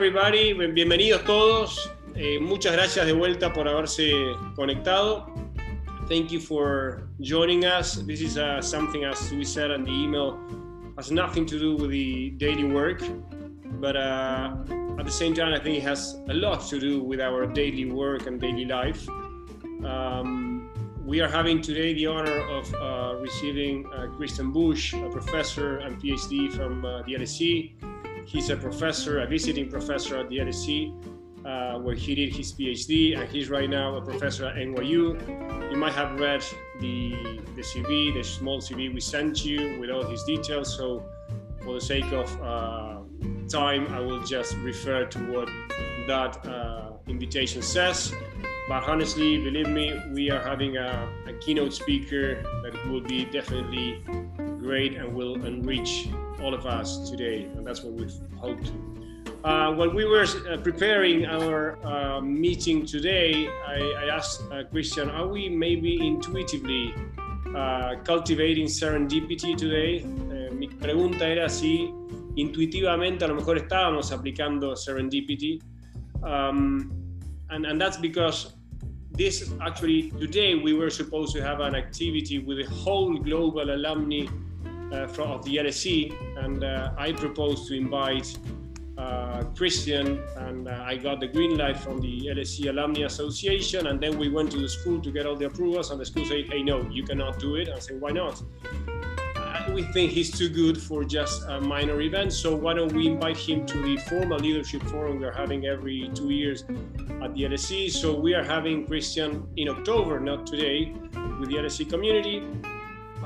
Uh, everybody, bienvenidos todos. Eh, muchas gracias de vuelta por haberse conectado. Thank you for joining us. This is uh, something, as we said in the email, has nothing to do with the daily work, but uh, at the same time, I think it has a lot to do with our daily work and daily life. Um, we are having today the honor of uh, receiving uh, Christian Busch, a professor and PhD from uh, the LSE. He's a professor, a visiting professor at the LSE, uh, where he did his PhD, and he's right now a professor at NYU. You might have read the, the CV, the small CV we sent you with all his details. So, for the sake of uh, time, I will just refer to what that uh, invitation says. But honestly, believe me, we are having a, a keynote speaker that will be definitely great and will enrich all of us today. And that's what we hope to. Uh, when we were uh, preparing our uh, meeting today, I, I asked uh, Christian, are we maybe intuitively uh, cultivating serendipity today? Eh, mi pregunta era si intuitivamente a lo mejor estábamos aplicando serendipity. Um, and, and that's because this actually today we were supposed to have an activity with the whole global alumni uh, from, of the LSE, and uh, I proposed to invite uh, Christian, and uh, I got the green light from the LSE Alumni Association, and then we went to the school to get all the approvals, and the school said, "Hey, no, you cannot do it." I said, "Why not?" we think he's too good for just a minor event. So why don't we invite him to the formal leadership forum we're having every two years at the LSE. So we are having Christian in October, not today, with the LSE community.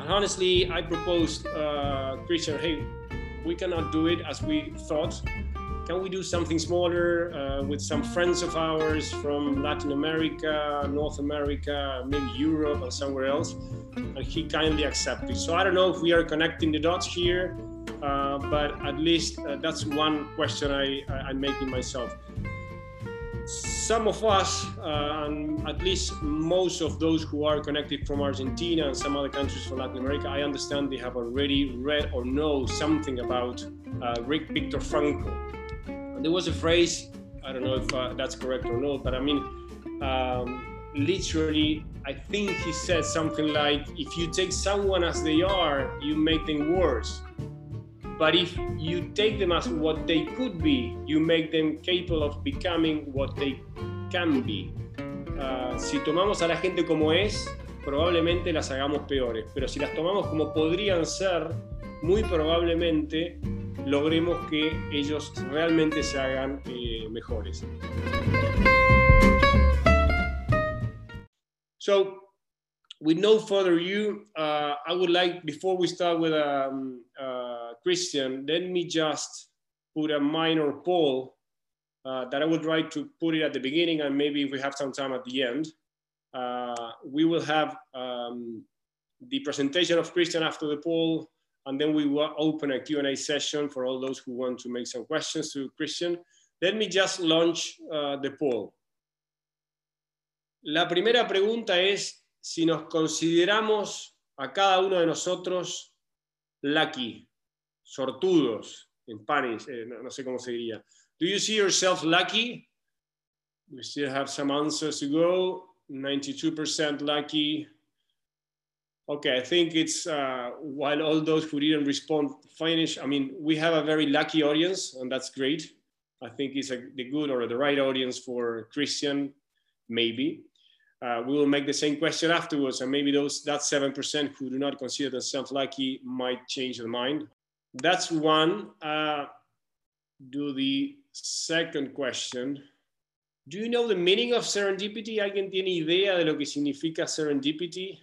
And honestly, I proposed uh, Christian, hey, we cannot do it as we thought. Can we do something smaller uh, with some friends of ours from Latin America, North America, maybe Europe, and somewhere else? And he kindly accepted. So I don't know if we are connecting the dots here, uh, but at least uh, that's one question I, I, am making myself. Some of us, uh, and at least most of those who are connected from Argentina and some other countries from Latin America, I understand they have already read or know something about uh, Rick Viktor Frankl there was a phrase, I don't know if uh, that's correct or not, but I mean, um, literally, I think he said something like, if you take someone as they are, you make them worse. But if you take them as what they could be, you make them capable of becoming what they can be. Uh, si tomamos a la gente como es, probablemente las hagamos peores, pero si las tomamos como podrían ser, muy probablemente logremos que ellos realmente se hagan eh, mejores. So, with no further ado, uh, I would like, before we start with um, uh, Christian, let me just put a minor poll uh, that I would try to put it at the beginning and maybe if we have some time at the end. Uh, we will have um, the presentation of Christian after the poll and then we will open a Q&A session for all those who want to make some questions to Christian. Let me just launch uh, the poll. La primera pregunta es si nos consideramos a cada uno de nosotros lucky, sortudos, en Spanish, eh, no, no sé cómo se diría. Do you see yourself lucky? We still have some answers to go. 92% lucky, Okay, I think it's uh, while all those who didn't respond finish. I mean, we have a very lucky audience, and that's great. I think it's a, the good or the right audience for Christian, maybe. Uh, we will make the same question afterwards, and maybe those that seven percent who do not consider themselves lucky might change their mind. That's one. Uh, do the second question. Do you know the meaning of serendipity? ¿Alguien tiene idea de lo que significa serendipity?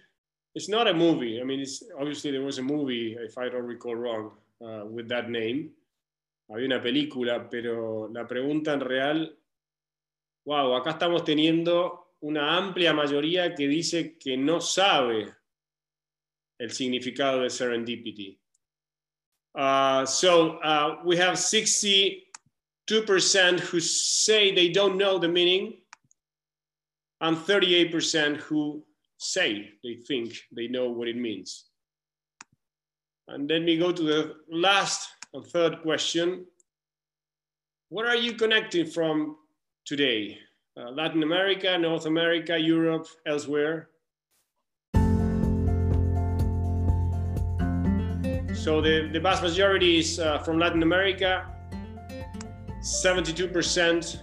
it's not a movie. I mean, it's obviously there was a movie, if I don't recall wrong, uh, with that name. Había una película, pero la pregunta en real, wow, acá estamos teniendo una amplia mayoría que dice que no sabe el significado de serendipity. Uh, so uh, we have 62% who say they don't know the meaning, and 38% who say they think they know what it means. And then we go to the last and third question. What are you connecting from today? Uh, Latin America, North America, Europe, elsewhere? So the, the vast majority is uh, from Latin America. 72%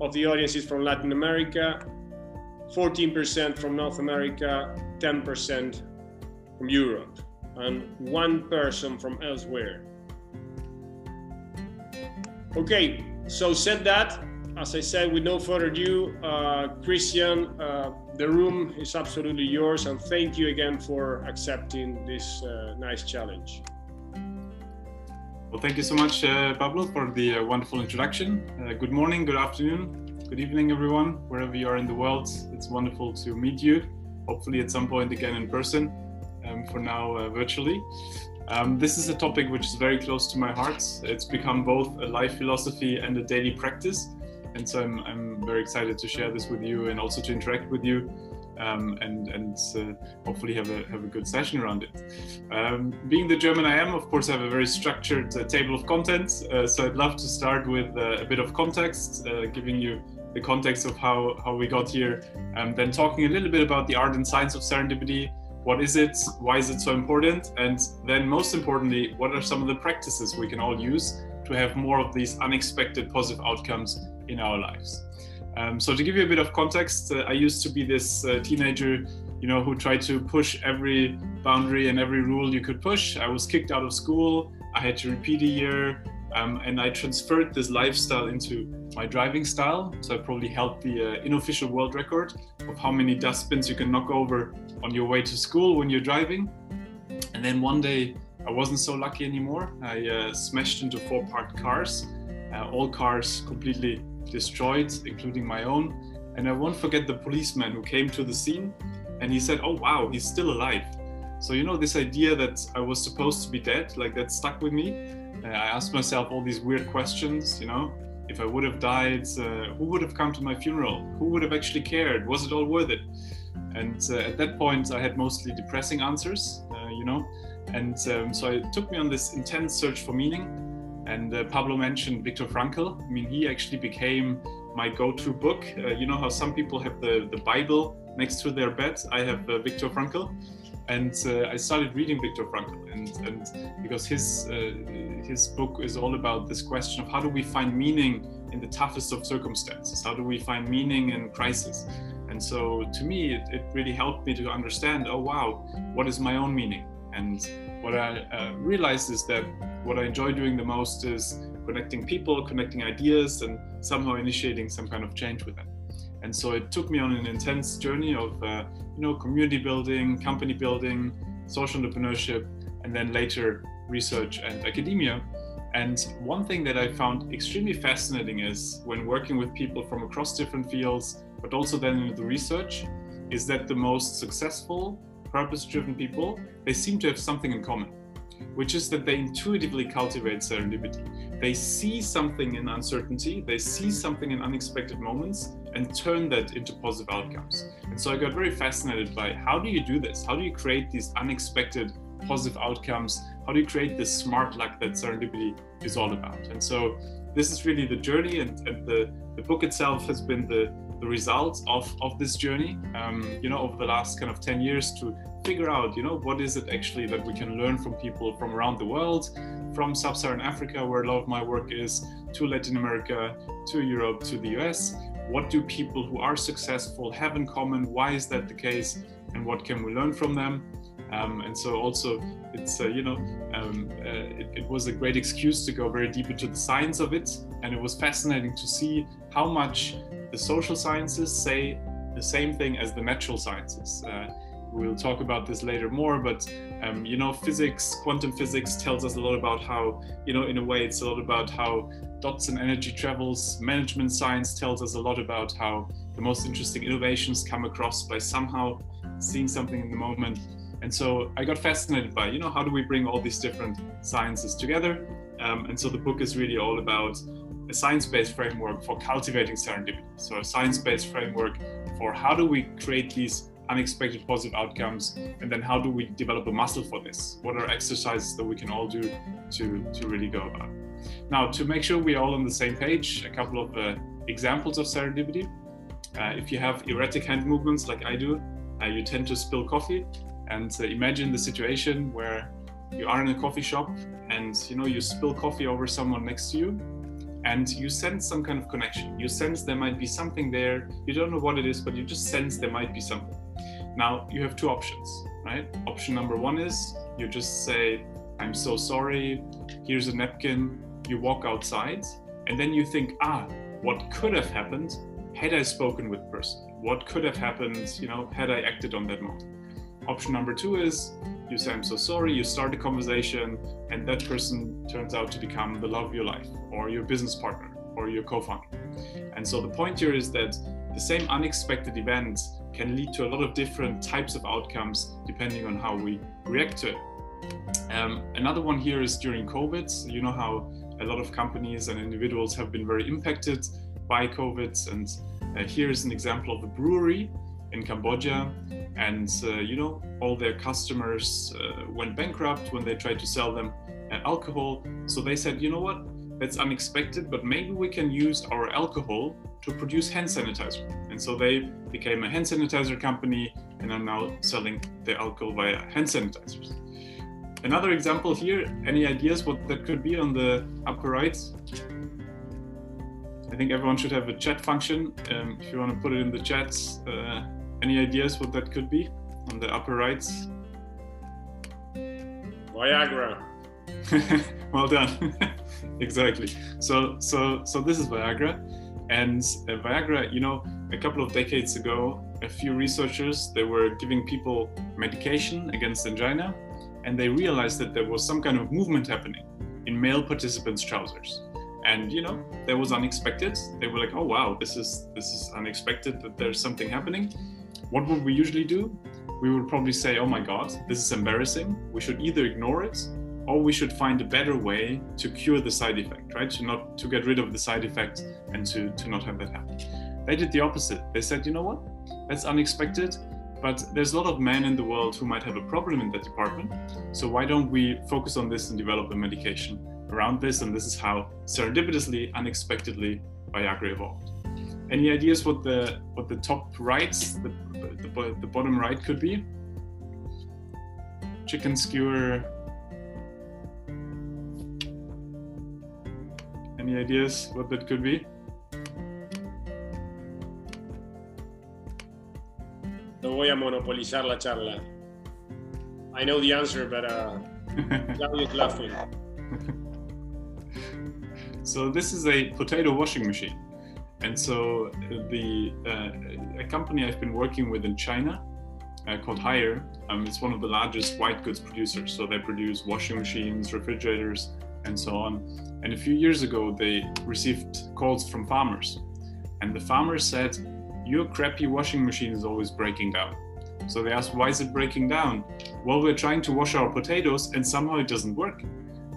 of the audience is from Latin America, 14% from North America, 10% from Europe, and one person from elsewhere. Okay, so said that, as I said, with no further ado, uh, Christian, uh, the room is absolutely yours, and thank you again for accepting this uh, nice challenge. Well, thank you so much, uh, Pablo, for the uh, wonderful introduction. Uh, good morning, good afternoon, good evening, everyone, wherever you are in the world. It's wonderful to meet you, hopefully at some point again in person, um, for now virtually. Um, this is a topic which is very close to my heart. It's become both a life philosophy and a daily practice. And so I'm, I'm very excited to share this with you and also to interact with you um, and, and uh, hopefully have a, have a good session around it. Um, being the German I am, of course, I have a very structured uh, table of contents. Uh, so I'd love to start with uh, a bit of context, uh, giving you the context of how, how we got here, and then talking a little bit about the art and science of serendipity, what is it? Why is it so important? And then, most importantly, what are some of the practices we can all use to have more of these unexpected positive outcomes in our lives? Um, so, to give you a bit of context, uh, I used to be this uh, teenager, you know, who tried to push every boundary and every rule you could push. I was kicked out of school. I had to repeat a year. Um, and I transferred this lifestyle into my driving style. So I probably held the uh, unofficial world record of how many dustbins you can knock over on your way to school when you're driving. And then one day I wasn't so lucky anymore. I uh, smashed into four parked cars, uh, all cars completely destroyed, including my own. And I won't forget the policeman who came to the scene and he said, Oh, wow, he's still alive. So, you know, this idea that I was supposed to be dead, like that stuck with me. Uh, I asked myself all these weird questions, you know, if I would have died, uh, who would have come to my funeral? Who would have actually cared? Was it all worth it? And uh, at that point, I had mostly depressing answers, uh, you know, and um, so it took me on this intense search for meaning. And uh, Pablo mentioned Viktor Frankl. I mean, he actually became my go-to book. Uh, you know how some people have the, the Bible next to their bed? I have Viktor Frankl and uh, I started reading Viktor Frankl, and, and because his uh, his book is all about this question of how do we find meaning in the toughest of circumstances? How do we find meaning in crisis? And so, to me, it, it really helped me to understand. Oh wow, what is my own meaning? And what I uh, realized is that what I enjoy doing the most is connecting people, connecting ideas, and somehow initiating some kind of change with them. And so it took me on an intense journey of, uh, you know, community building, company building, social entrepreneurship, and then later research and academia. And one thing that I found extremely fascinating is when working with people from across different fields, but also then in the research, is that the most successful, purpose-driven people, they seem to have something in common which is that they intuitively cultivate serendipity. They see something in uncertainty, they see something in unexpected moments, and turn that into positive outcomes. And so I got very fascinated by how do you do this? How do you create these unexpected positive outcomes? How do you create this smart luck that serendipity is all about? And so this is really the journey, and, and the, the book itself has been the the results of, of this journey, um, you know, over the last kind of 10 years to figure out, you know, what is it actually that we can learn from people from around the world, from sub-Saharan Africa, where a lot of my work is, to Latin America, to Europe, to the US. What do people who are successful have in common? Why is that the case? And what can we learn from them? Um, and so also it's uh, you know um, uh, it, it, was a great excuse to go very deep into the science of it and it was fascinating to see how much the social sciences say the same thing as the natural sciences. Uh, we'll talk about this later more but um, you know physics quantum physics tells us a lot about how you know in a way it's a lot about how dots and energy travels. Management science tells us a lot about how the most interesting innovations come across by somehow seeing something in the moment. And so i got fascinated by you know how do we bring all these different sciences together? Um, and so the book is really all about a science-based framework for cultivating serendipity so a science-based framework for how do we create these unexpected positive outcomes and then how do we develop a muscle for this what are exercises that we can all do to to really go about Now, to make sure we're all on the same page, a couple of uh, examples of serendipity. Uh, if you have erratic hand movements like I do, uh, you tend to spill coffee. And uh, imagine the situation where you are in a coffee shop and you know you spill coffee over someone next to you and you sense some kind of connection. You sense there might be something there. You don't know what it is but you just sense there might be something. Now you have two options right? Option number one is you just say i'm so sorry. Here's a napkin. You walk outside and then you think ah what could have happened had i spoken with person? What could have happened you know had i acted on that moment? Option number two is you say, I'm so sorry, you start a conversation, and that person turns out to become the love of your life, or your business partner, or your co founder. And so the point here is that the same unexpected event can lead to a lot of different types of outcomes depending on how we react to it. Um, another one here is during COVID. You know how a lot of companies and individuals have been very impacted by COVID. And uh, here is an example of a brewery in Cambodia, and uh, you know all their customers uh, went bankrupt when they tried to sell them uh, alcohol. So they said, you know what, that's unexpected, but maybe we can use our alcohol to produce hand sanitizer. And so they became a hand sanitizer company and are now selling their alcohol via hand sanitizers. Another example here, any ideas what that could be on the upper right? I think everyone should have a chat function. Um, if you want to put it in the chat, uh, any ideas what that could be on the upper right? Viagra. well done. exactly. So so so this is Viagra, and uh, Viagra. You know, a couple of decades ago, a few researchers they were giving people medication against angina, and they realized that there was some kind of movement happening in male participants' trousers and you know that was unexpected they were like oh wow this is this is unexpected that there's something happening what would we usually do? We would probably say, oh my God, this is embarrassing. We should either ignore it or we should find a better way to cure the side effect, right? To not to get rid of the side effect and to, to not have that happen. They did the opposite. They said, you know what? That's unexpected, but there's a lot of men in the world who might have a problem in that department. So why don't we focus on this and develop a medication around this? And this is how serendipitously, unexpectedly, Viagra evolved. Any ideas what the what the top right, the, the, the bottom right could be? Chicken skewer. Any ideas what that could be? No voy a monopolizar la charla. I know the answer, but uh, laughing. So this is a potato washing machine. And so the uh, a company I've been working with in China uh, called Haier, um, it's one of the largest white goods producers. So they produce washing machines, refrigerators, and so on. And a few years ago, they received calls from farmers, and the farmers said, "Your crappy washing machine is always breaking down." So they asked, "Why is it breaking down?" Well, we're trying to wash our potatoes, and somehow it doesn't work.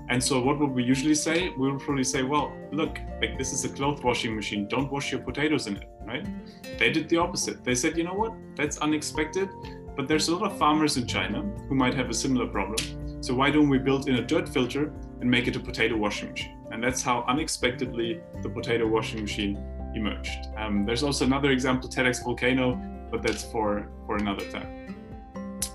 And so, what would we usually say? We would probably say, well, look, like this is a cloth washing machine. Don't wash your potatoes in it, right? They did the opposite. They said, you know what? That's unexpected. But there's a lot of farmers in China who might have a similar problem. So, why don't we build in a dirt filter and make it a potato washing machine? And that's how unexpectedly the potato washing machine emerged. Um, there's also another example, TEDx Volcano, but that's for, for another time.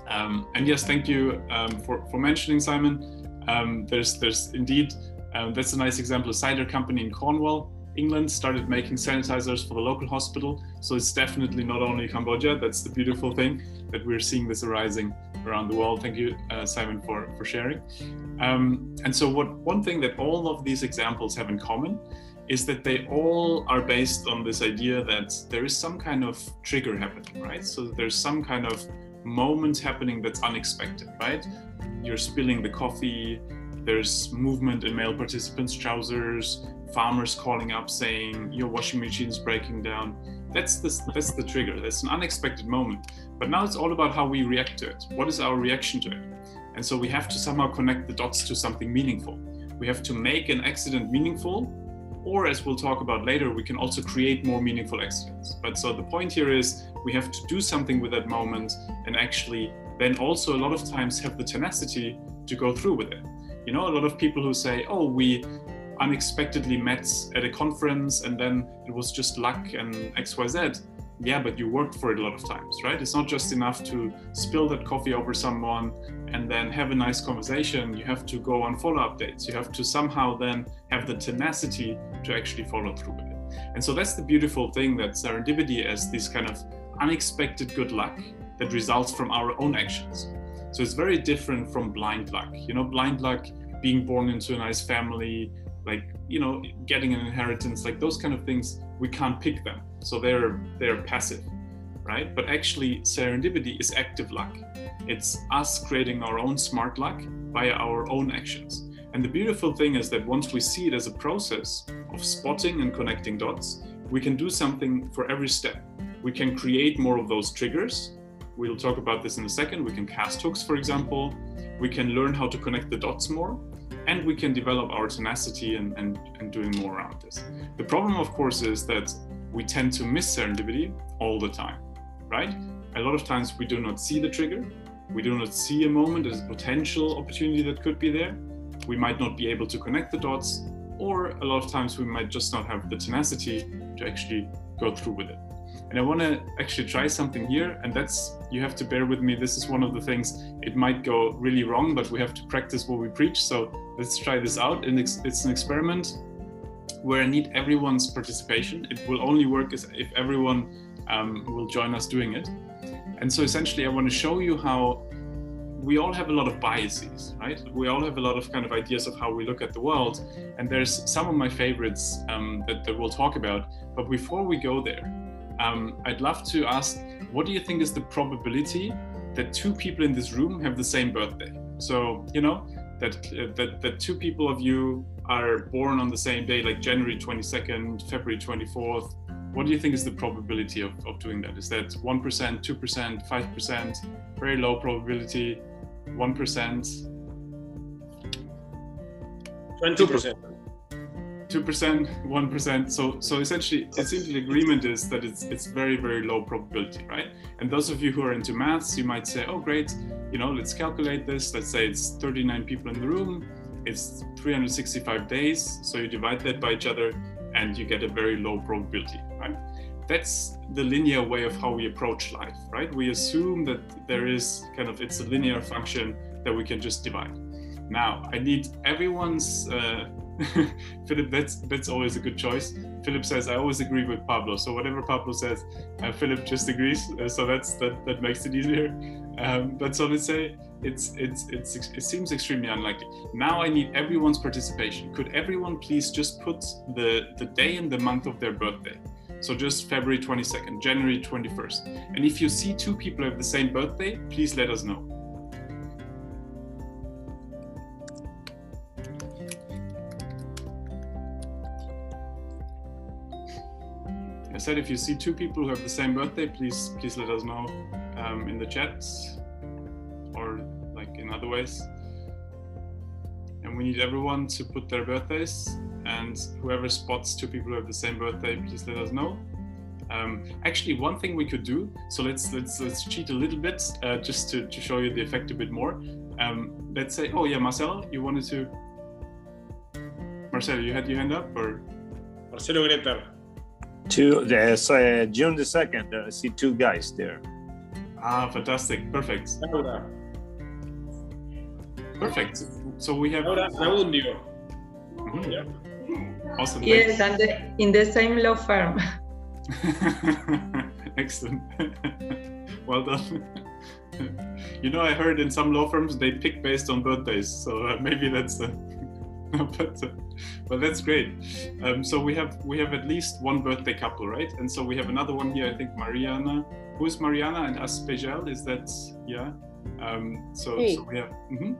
Um, and yes, thank you um, for, for mentioning Simon. Um, there's there's indeed um, that's a nice example. A cider company in Cornwall, England, started making sanitizers for the local hospital. So it's definitely not only Cambodia. That's the beautiful thing that we're seeing this arising around the world. Thank you, uh, Simon, for for sharing. Um, and so what one thing that all of these examples have in common is that they all are based on this idea that there is some kind of trigger happening, right? So there's some kind of moment happening that's unexpected, right? you're spilling the coffee, there's movement in male participants' trousers, farmers calling up saying your washing machine is breaking down. That's the, that's the trigger. That's an unexpected moment. But now it's all about how we react to it. What is our reaction to it? And so we have to somehow connect the dots to something meaningful. We have to make an accident meaningful, or as we'll talk about later, we can also create more meaningful accidents. But so the point here is we have to do something with that moment and actually then also a lot of times have the tenacity to go through with it. You know, a lot of people who say, "Oh, we unexpectedly met at a conference and then it was just luck and xyz yeah but you worked for it a lot of times right it's not just enough to spill that coffee over someone and then have a nice conversation you have to go on follow updates. You have to somehow then have the tenacity to actually follow through with it. And so that's the beautiful thing that serendipity as this kind of unexpected good luck that results from our own actions. So it's very different from blind luck. You know blind luck being born into a nice family like you know getting an inheritance like those kind of things we can't pick them. So they're they're passive right? But actually serendipity is active luck it's us creating our own smart luck via our own actions. And the beautiful thing is that once we see it as a process of spotting and connecting dots we can do something for every step. We can create more of those triggers. We'll talk about this in a second. We can cast hooks for example. We can learn how to connect the dots more. And we can develop our tenacity and, and, and doing more around this. The problem, of course, is that we tend to miss serendipity all the time, right? A lot of times we do not see the trigger, we do not see a moment as a potential opportunity that could be there. We might not be able to connect the dots, or a lot of times we might just not have the tenacity to actually go through with it. And I want to actually try something here, and that's you have to bear with me. This is one of the things it might go really wrong, but we have to practice what we preach. So let's try this out. And it's an experiment where I need everyone's participation. It will only work if everyone um, will join us doing it. And so essentially, I want to show you how we all have a lot of biases, right? We all have a lot of kind of ideas of how we look at the world. And there's some of my favorites um, that, that we'll talk about. But before we go there, um, I'd love to ask what do you think is the probability that two people in this room have the same birthday? So, you know, that, uh, that, that two people of you are born on the same day, like January 22nd, February 24th. What do you think is the probability of, of doing that? Is that 1%, 2%, 5%, very low probability, 1%? 20% two percent, one percent. So so essentially, it seems the agreement is that it's it's very very low probability, right? And those of you who are into maths, you might say, oh great, you know, let's calculate this. Let's say it's 39 people in the room. It's 365 days. So you divide that by each other, and you get a very low probability, right? That's the linear way of how we approach life, right? We assume that there is kind of it's a linear function that we can just divide. Now, I need everyone's uh, Philip, that's that's always a good choice. Philip says, "I always agree with Pablo." So whatever Pablo says, uh, Philip just agrees. Uh, so that's that that makes it easier. Um, but so let's say it's it's it's it seems extremely unlikely. Now I need everyone's participation. Could everyone please just put the the day and the month of their birthday? So just February 22nd, January 21st. And if you see two people have the same birthday, please let us know. I said if you see two people who have the same birthday, please please let us know um, in the chats or like in other ways. And we need everyone to put their birthdays. And whoever spots two people who have the same birthday, please let us know. Um, actually, one thing we could do. So let's let's let's cheat a little bit uh, just to, to show you the effect a bit more. Um, let's say, oh yeah, Marcelo, you wanted to. Marcelo, you had your hand up, or Marcelo Greta. Two, there's uh, June the second. I see two guys there. Ah, fantastic! Perfect. Laura. Perfect. So we have. Laura Laundio. Mhm. Yeah. Awesome. Yes, and the, in the same law firm. Excellent. well done. you know, I heard in some law firms they pick based on birthdays, so uh, maybe that's the. but uh, but that's great. Um, so we have we have at least one birthday couple, right? And so we have another one here. I think Mariana. Who's Mariana and Aspejel? Is that yeah? Um, so, Hey. so we have mhm.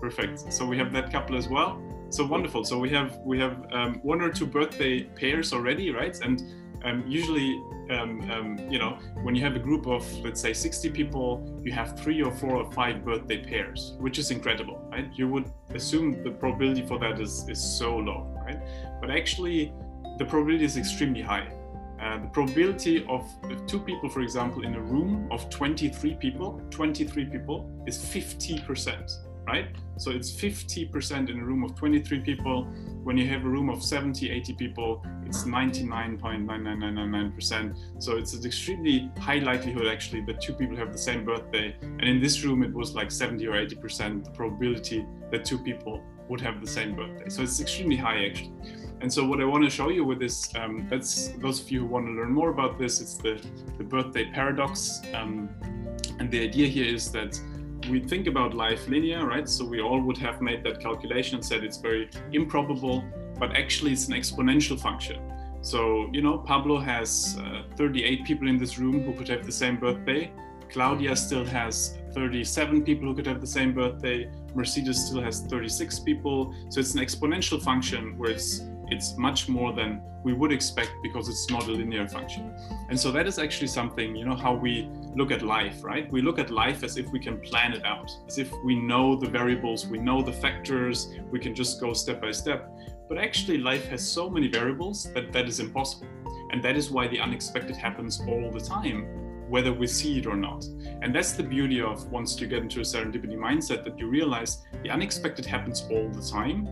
perfect. So we have that couple as well. So wonderful. So we have we have um, one or two birthday pairs already, right? And um, usually, um, um, you know, when you have a group of let's say 60 people, you have three or four or five birthday pairs, which is incredible, right? You would assume the probability for that is is so low, right? But actually, the probability is extremely high. Uh, the probability of of two people, for example, in a room of 23 people, 23 people is 50%, right? So it's 50% in a room of 23 people. when you have a room of 70, 80 people, it's 99.99999%. So it's an extremely high likelihood actually that two people have the same birthday. And in this room, it was like 70 or 80% the probability that two people would have the same birthday. So it's extremely high actually. And so what I want to show you with this, um, that's those of you who want to learn more about this, it's the, the birthday paradox. Um, and the idea here is that we think about life linear, right? So we all would have made that calculation and said it's very improbable, but actually it's an exponential function. So, you know, Pablo has uh, 38 people in this room who could have the same birthday. Claudia still has 37 people who could have the same birthday. Mercedes still has 36 people. So it's an exponential function where it's it's much more than we would expect because it's not a linear function. And so that is actually something, you know, how we look at life, right? We look at life as if we can plan it out, as if we know the variables, we know the factors, we can just go step by step. But actually, life has so many variables that that is impossible. And that is why the unexpected happens all the time, whether we see it or not. And that's the beauty of once you get into a serendipity mindset that you realize the unexpected happens all the time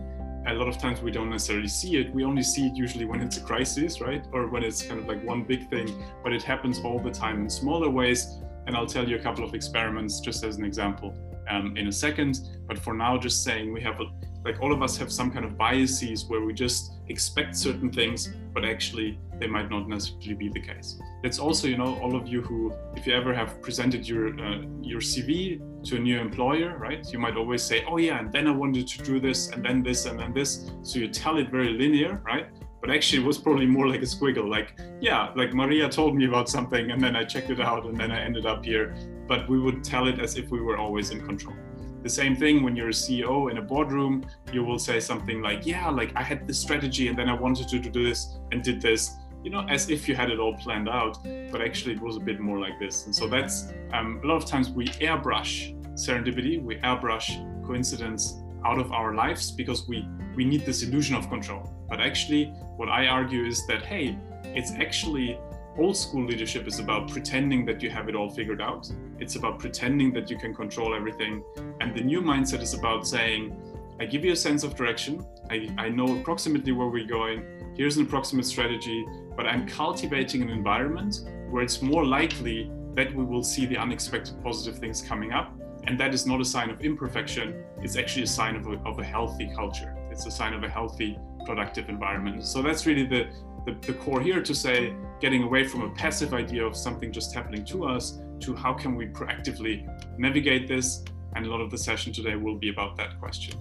a lot of times we don't necessarily see it. We only see it usually when it's a crisis, right? Or when it's kind of like one big thing, but it happens all the time in smaller ways. And I'll tell you a couple of experiments just as an example um, in a second. But for now, just saying we have a, like all of us have some kind of biases where we just expect certain things, but actually they might not necessarily be the case. That's also, you know, all of you who, if you ever have presented your uh, your CV to a new employer, right? You might always say, oh yeah, and then I wanted to do this, and then this, and then this. So you tell it very linear, right? But actually, it was probably more like a squiggle. Like, yeah, like Maria told me about something, and then I checked it out, and then I ended up here. But we would tell it as if we were always in control. The same thing when you're a CEO in a boardroom, you will say something like, yeah, like I had this strategy, and then I wanted to do this and did this you know, as if you had it all planned out, but actually it was a bit more like this. And so that's um, a lot of times we airbrush serendipity, we airbrush coincidence out of our lives because we we need this illusion of control. But actually, what I argue is that hey, it's actually old school leadership is about pretending that you have it all figured out. It's about pretending that you can control everything. And the new mindset is about saying, I give you a sense of direction. I, I know approximately where we're going. Here's an approximate strategy but I'm cultivating an environment where it's more likely that we will see the unexpected positive things coming up. And that is not a sign of imperfection, it's actually a sign of a, of a healthy culture. It's a sign of a healthy, productive environment. So that's really the, the, the core here to say getting away from a passive idea of something just happening to us to how can we proactively navigate this. And a lot of the session today will be about that question.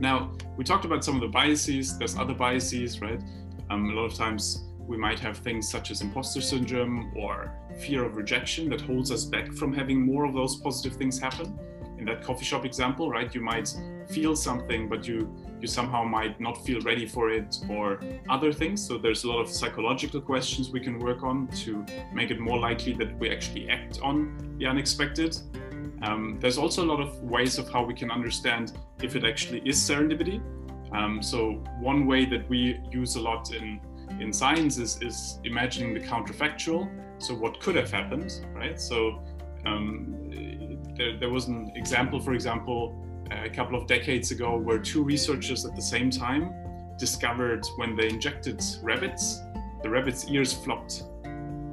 Now, we talked about some of the biases, there's other biases, right? Um, a lot of times we might have things such as imposter syndrome or fear of rejection that holds us back from having more of those positive things happen. In that coffee shop example, right, you might feel something, but you you somehow might not feel ready for it or other things. So there's a lot of psychological questions we can work on to make it more likely that we actually act on the unexpected. Um, there's also a lot of ways of how we can understand if it actually is serendipity. Um, so one way that we use a lot in in science is, is imagining the counterfactual. So what could have happened, right? So um, there, there was an example, for example, a couple of decades ago, where two researchers at the same time discovered when they injected rabbits, the rabbits' ears flopped.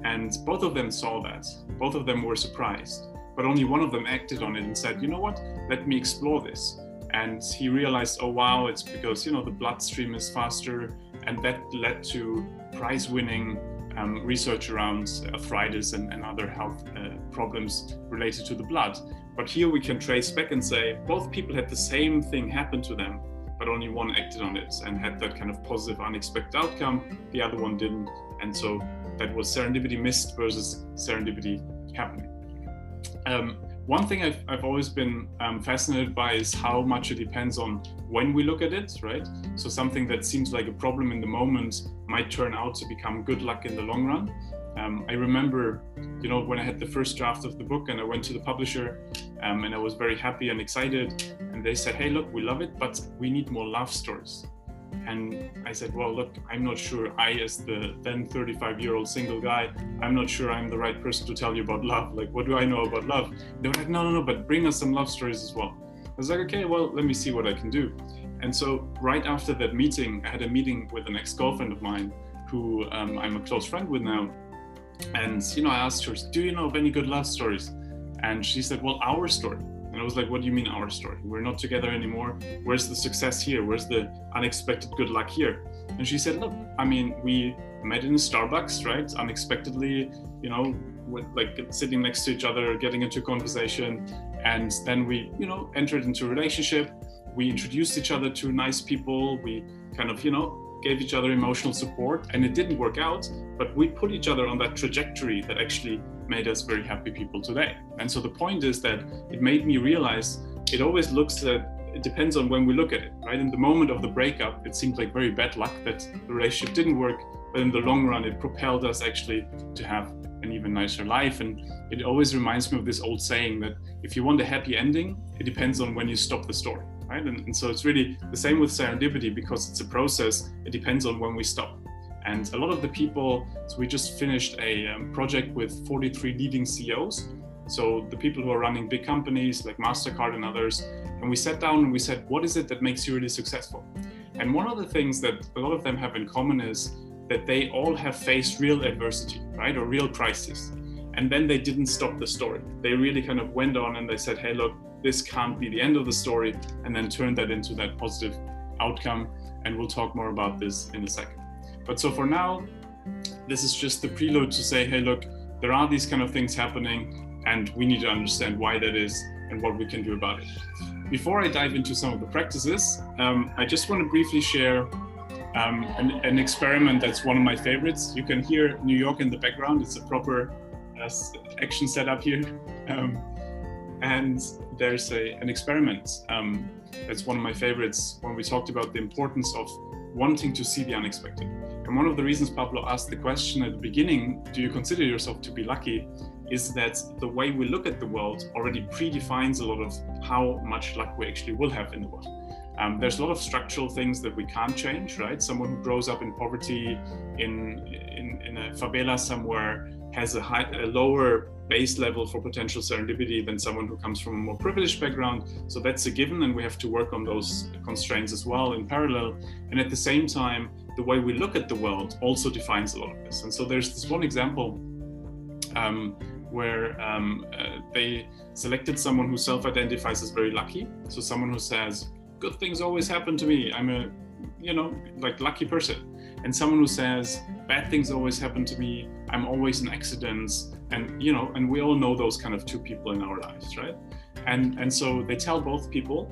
And both of them saw that. Both of them were surprised. But only one of them acted on it and said, you know what, let me explore this. And he realized, oh, wow, it's because, you know, the bloodstream is faster and that led to prize-winning um, research around arthritis and, and other health uh, problems related to the blood. But here we can trace back and say both people had the same thing happen to them, but only one acted on it and had that kind of positive, unexpected outcome. The other one didn't, and so that was serendipity missed versus serendipity happening. Um, one thing I've, I've always been um, fascinated by is how much it depends on when we look at it, right? So something that seems like a problem in the moment might turn out to become good luck in the long run. Um, I remember, you know, when I had the first draft of the book and I went to the publisher um, and I was very happy and excited. And they said, hey, look, we love it, but we need more love stories. And I said, well, look, I'm not sure. I, as the then 35 year old single guy, I'm not sure I'm the right person to tell you about love. Like, what do I know about love? They were like, no, no, no, but bring us some love stories as well. I was like, okay, well, let me see what I can do. And so right after that meeting, I had a meeting with an ex-girlfriend of mine who um, I'm a close friend with now. And you know, I asked her, "Do you know of any good love stories?" And she said, "Well, our story." And I was like, "What do you mean our story? We're not together anymore. Where's the success here? Where's the unexpected good luck here?" And she said, "Look, I mean, we met in a Starbucks, right? Unexpectedly, you know, with, like sitting next to each other, getting into conversation, and then we, you know, entered into a relationship. We introduced each other to nice people. We kind of, you know, gave each other emotional support and it didn't work out but we put each other on that trajectory that actually made us very happy people today. And so the point is that it made me realize it always looks at it depends on when we look at it right? In the moment of the breakup it seemed like very bad luck that the relationship didn't work but in the long run it propelled us actually to have an even nicer life. And it always reminds me of this old saying that if you want a happy ending it depends on when you stop the story right? And, and, so it's really the same with serendipity because it's a process. It depends on when we stop. And a lot of the people, so we just finished a um, project with 43 leading CEOs. So the people who are running big companies like MasterCard and others. And we sat down and we said, what is it that makes you really successful? And one of the things that a lot of them have in common is that they all have faced real adversity, right? Or real crisis. And then they didn't stop the story. They really kind of went on and they said, hey, look, this can't be the end of the story, and then turn that into that positive outcome. And we'll talk more about this in a second. But so for now, this is just the prelude to say, hey, look, there are these kind of things happening, and we need to understand why that is and what we can do about it. Before I dive into some of the practices, um, I just want to briefly share um, an, an, experiment that's one of my favorites. You can hear New York in the background. It's a proper uh, action setup here. Um, and there's a, an experiment um, that's one of my favorites when we talked about the importance of wanting to see the unexpected. And one of the reasons Pablo asked the question at the beginning, do you consider yourself to be lucky? Is that the way we look at the world already predefines a lot of how much luck we actually will have in the world. Um, there's a lot of structural things that we can't change, right? Someone who grows up in poverty in, in, in a favela somewhere has a, high, a lower base level for potential serendipity than someone who comes from a more privileged background. So that's a given, and we have to work on those constraints as well in parallel. And at the same time, the way we look at the world also defines a lot of this. And so there's this one example um, where um, uh, they selected someone who self identifies as very lucky. So someone who says, Good things always happen to me. I'm a, you know, like lucky person and someone who says bad things always happen to me i'm always in accidents and you know and we all know those kind of two people in our lives right? And and so they tell both people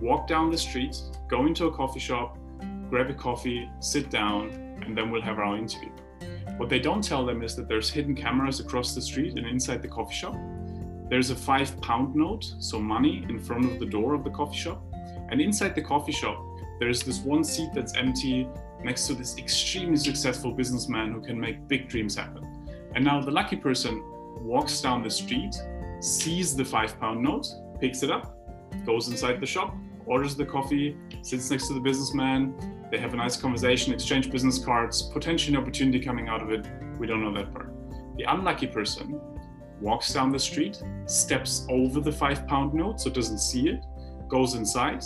walk down the street go into a coffee shop grab a coffee sit down and then we'll have our interview. What they don't tell them is that there's hidden cameras across the street and inside the coffee shop. There's a five pound note so money in front of the door of the coffee shop. And inside the coffee shop there's this one seat that's empty next to this extremely successful businessman who can make big dreams happen. And now the lucky person walks down the street, sees the five pound note, picks it up, goes inside the shop, orders the coffee, sits next to the businessman. They have a nice conversation, exchange business cards, potentially an opportunity coming out of it. We don't know that part. The unlucky person walks down the street, steps over the five pound note so doesn't see it, goes inside,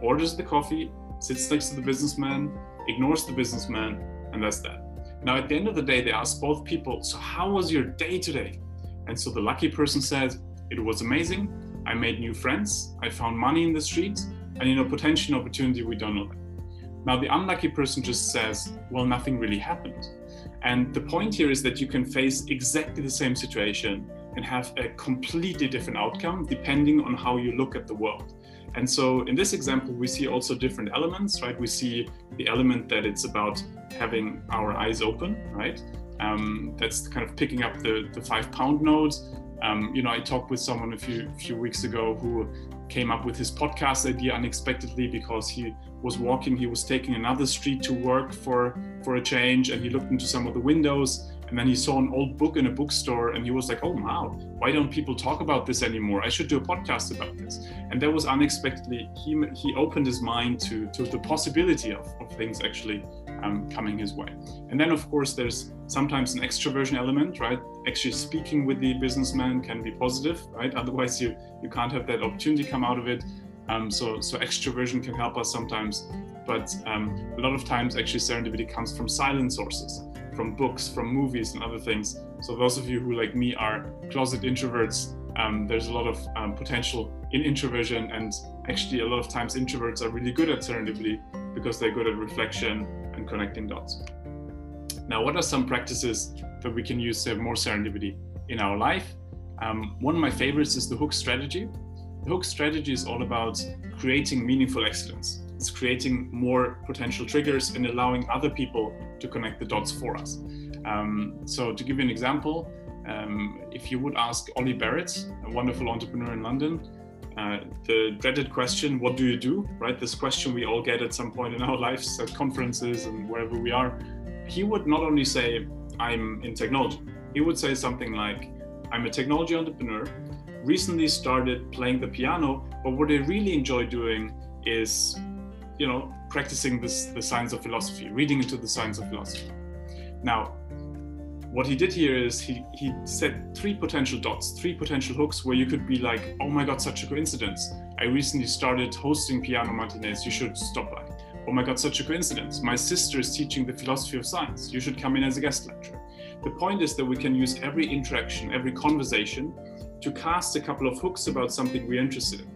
orders the coffee, sits next to the businessman, ignores the businessman, and that's that. Now, at the end of the day, they ask both people, So, how was your day today? And so the lucky person says, It was amazing. I made new friends. I found money in the street. And, you know, potential opportunity, we don't know that. Now, the unlucky person just says, Well, nothing really happened. And the point here is that you can face exactly the same situation and have a completely different outcome depending on how you look at the world. And so in this example, we see also different elements, right? We see the element that it's about having our eyes open, right? Um, that's kind of picking up the, the five pound note. Um, you know, I talked with someone a few few weeks ago who came up with his podcast idea unexpectedly because he was walking, he was taking another street to work for for a change, and he looked into some of the windows and then he saw an old book in a bookstore and he was like, oh, wow, why don't people talk about this anymore? I should do a podcast about this. And that was unexpectedly, he, he opened his mind to, to the possibility of, of things actually um, coming his way. And then, of course, there's sometimes an extroversion element, right? Actually, speaking with the businessman can be positive, right? Otherwise, you, you can't have that opportunity come out of it. Um, so, so extroversion can help us sometimes, but um, a lot of times actually serendipity comes from silent sources, from books, from movies, and other things. So those of you who, like me, are closet introverts, um, there's a lot of um, potential in introversion, and actually a lot of times introverts are really good at serendipity because they're good at reflection and connecting dots. Now, what are some practices that we can use to have more serendipity in our life? Um, one of my favorites is the hook strategy. The hook strategy is all about creating meaningful excellence. It's creating more potential triggers and allowing other people to connect the dots for us. Um, so, to give you an example, um, if you would ask Oli Barrett, a wonderful entrepreneur in London, uh, the dreaded question, what do you do? Right? This question we all get at some point in our lives at conferences and wherever we are. He would not only say, I'm in technology, he would say something like, I'm a technology entrepreneur, recently started playing the piano, but what I really enjoy doing is, you know, practicing this, the science of philosophy, reading into the science of philosophy. Now, what he did here is he, he set three potential dots, three potential hooks where you could be like, oh my God, such a coincidence. I recently started hosting piano Martinez. You should stop by. Oh my God, such a coincidence. My sister is teaching the philosophy of science. You should come in as a guest lecturer. The point is that we can use every interaction, every conversation to cast a couple of hooks about something we're interested in.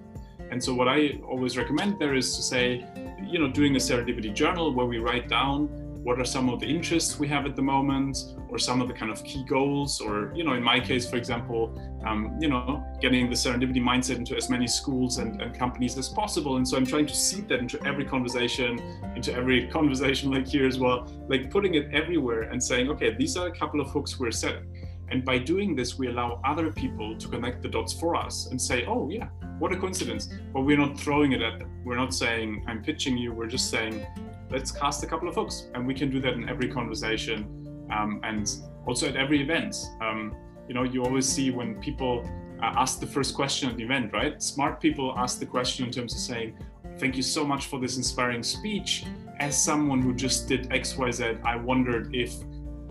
And so, what I always recommend there is to say, you know, doing a serendipity journal where we write down what are some of the interests we have at the moment or some of the kind of key goals or you know in my case for example um, you know getting the serendipity mindset into as many schools and, and companies as possible. And so i'm trying to seed that into every conversation into every conversation like here as well like putting it everywhere and saying okay these are a couple of hooks we're setting and by doing this we allow other people to connect the dots for us and say oh yeah what a coincidence but we're not throwing it at them we're not saying i'm pitching you we're just saying let's cast a couple of hooks. And we can do that in every conversation um, and also at every event. Um, you know, you always see when people uh, ask the first question at the event, right? Smart people ask the question in terms of saying, Thank you so much for this inspiring speech. As someone who just did XYZ, I wondered if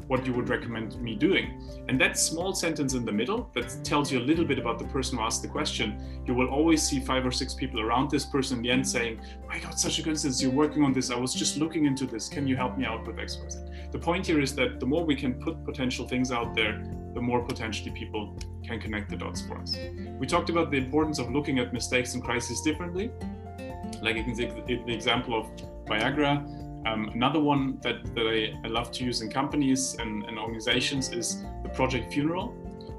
what you would recommend me doing. And that small sentence in the middle that tells you a little bit about the person who asked the question, you will always see five or six people around this person in the end saying, My God, such a coincidence, you're working on this. I was just looking into this. Can you help me out with X, Y, Z? The point here is that the more we can put potential things out there, the more potentially people can connect the dots for us. We talked about the importance of looking at mistakes and crises differently. Like you can take the example of Viagra um, another one that, that I, I, love to use in companies and, and organizations is the project funeral.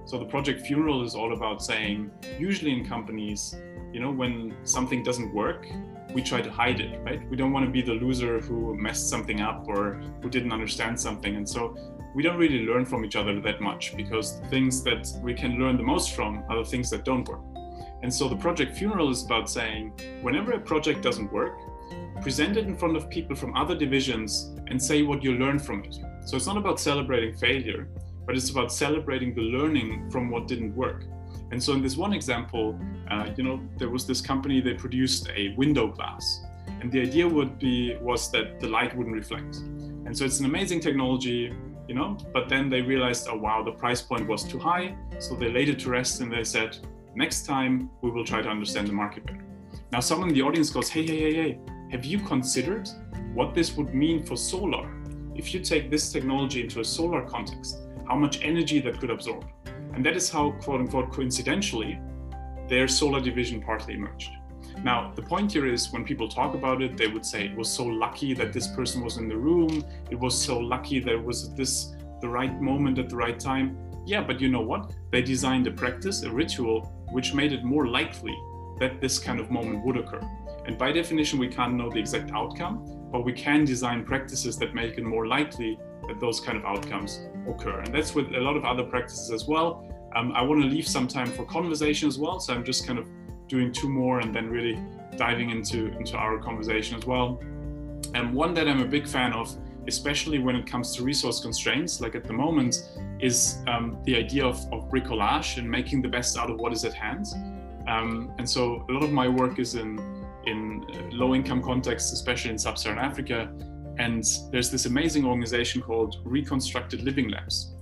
So the project funeral is all about saying, usually in companies, you know, when something doesn't work, we try to hide it, right? We don't want to be the loser who messed something up or who didn't understand something. And so we don't really learn from each other that much because the things that we can learn the most from are the things that don't work. And so the project funeral is about saying, whenever a project doesn't work, present it in front of people from other divisions and say what you learned from it. So it's not about celebrating failure, but it's about celebrating the learning from what didn't work. And so in this one example, uh, you know, there was this company they produced a window glass, and the idea would be was that the light wouldn't reflect. And so it's an amazing technology, you know. But then they realized, oh wow, the price point was too high. So they laid it to rest and they said, next time we will try to understand the market better. Now someone in the audience goes, hey, hey, hey, hey, have you considered what this would mean for solar? If you take this technology into a solar context, how much energy that could absorb? And that is how, quote unquote, coincidentally, their solar division partly emerged. Now, the point here is when people talk about it, they would say it was so lucky that this person was in the room. It was so lucky that it was this the right moment at the right time. Yeah, but you know what? They designed a practice, a ritual, which made it more likely that this kind of moment would occur. And by definition, we can't know the exact outcome, but we can design practices that make it more likely that those kind of outcomes occur. And that's with a lot of other practices as well. Um, I want to leave some time for conversation as well. So I'm just kind of doing two more and then really diving into, into our conversation as well. And one that I'm a big fan of, especially when it comes to resource constraints, like at the moment, is um, the idea of, of bricolage and making the best out of what is at hand. Um, and so a lot of my work is in in uh, low income contexts, especially in sub Saharan Africa. And there's this amazing organization called Reconstructed Living Labs.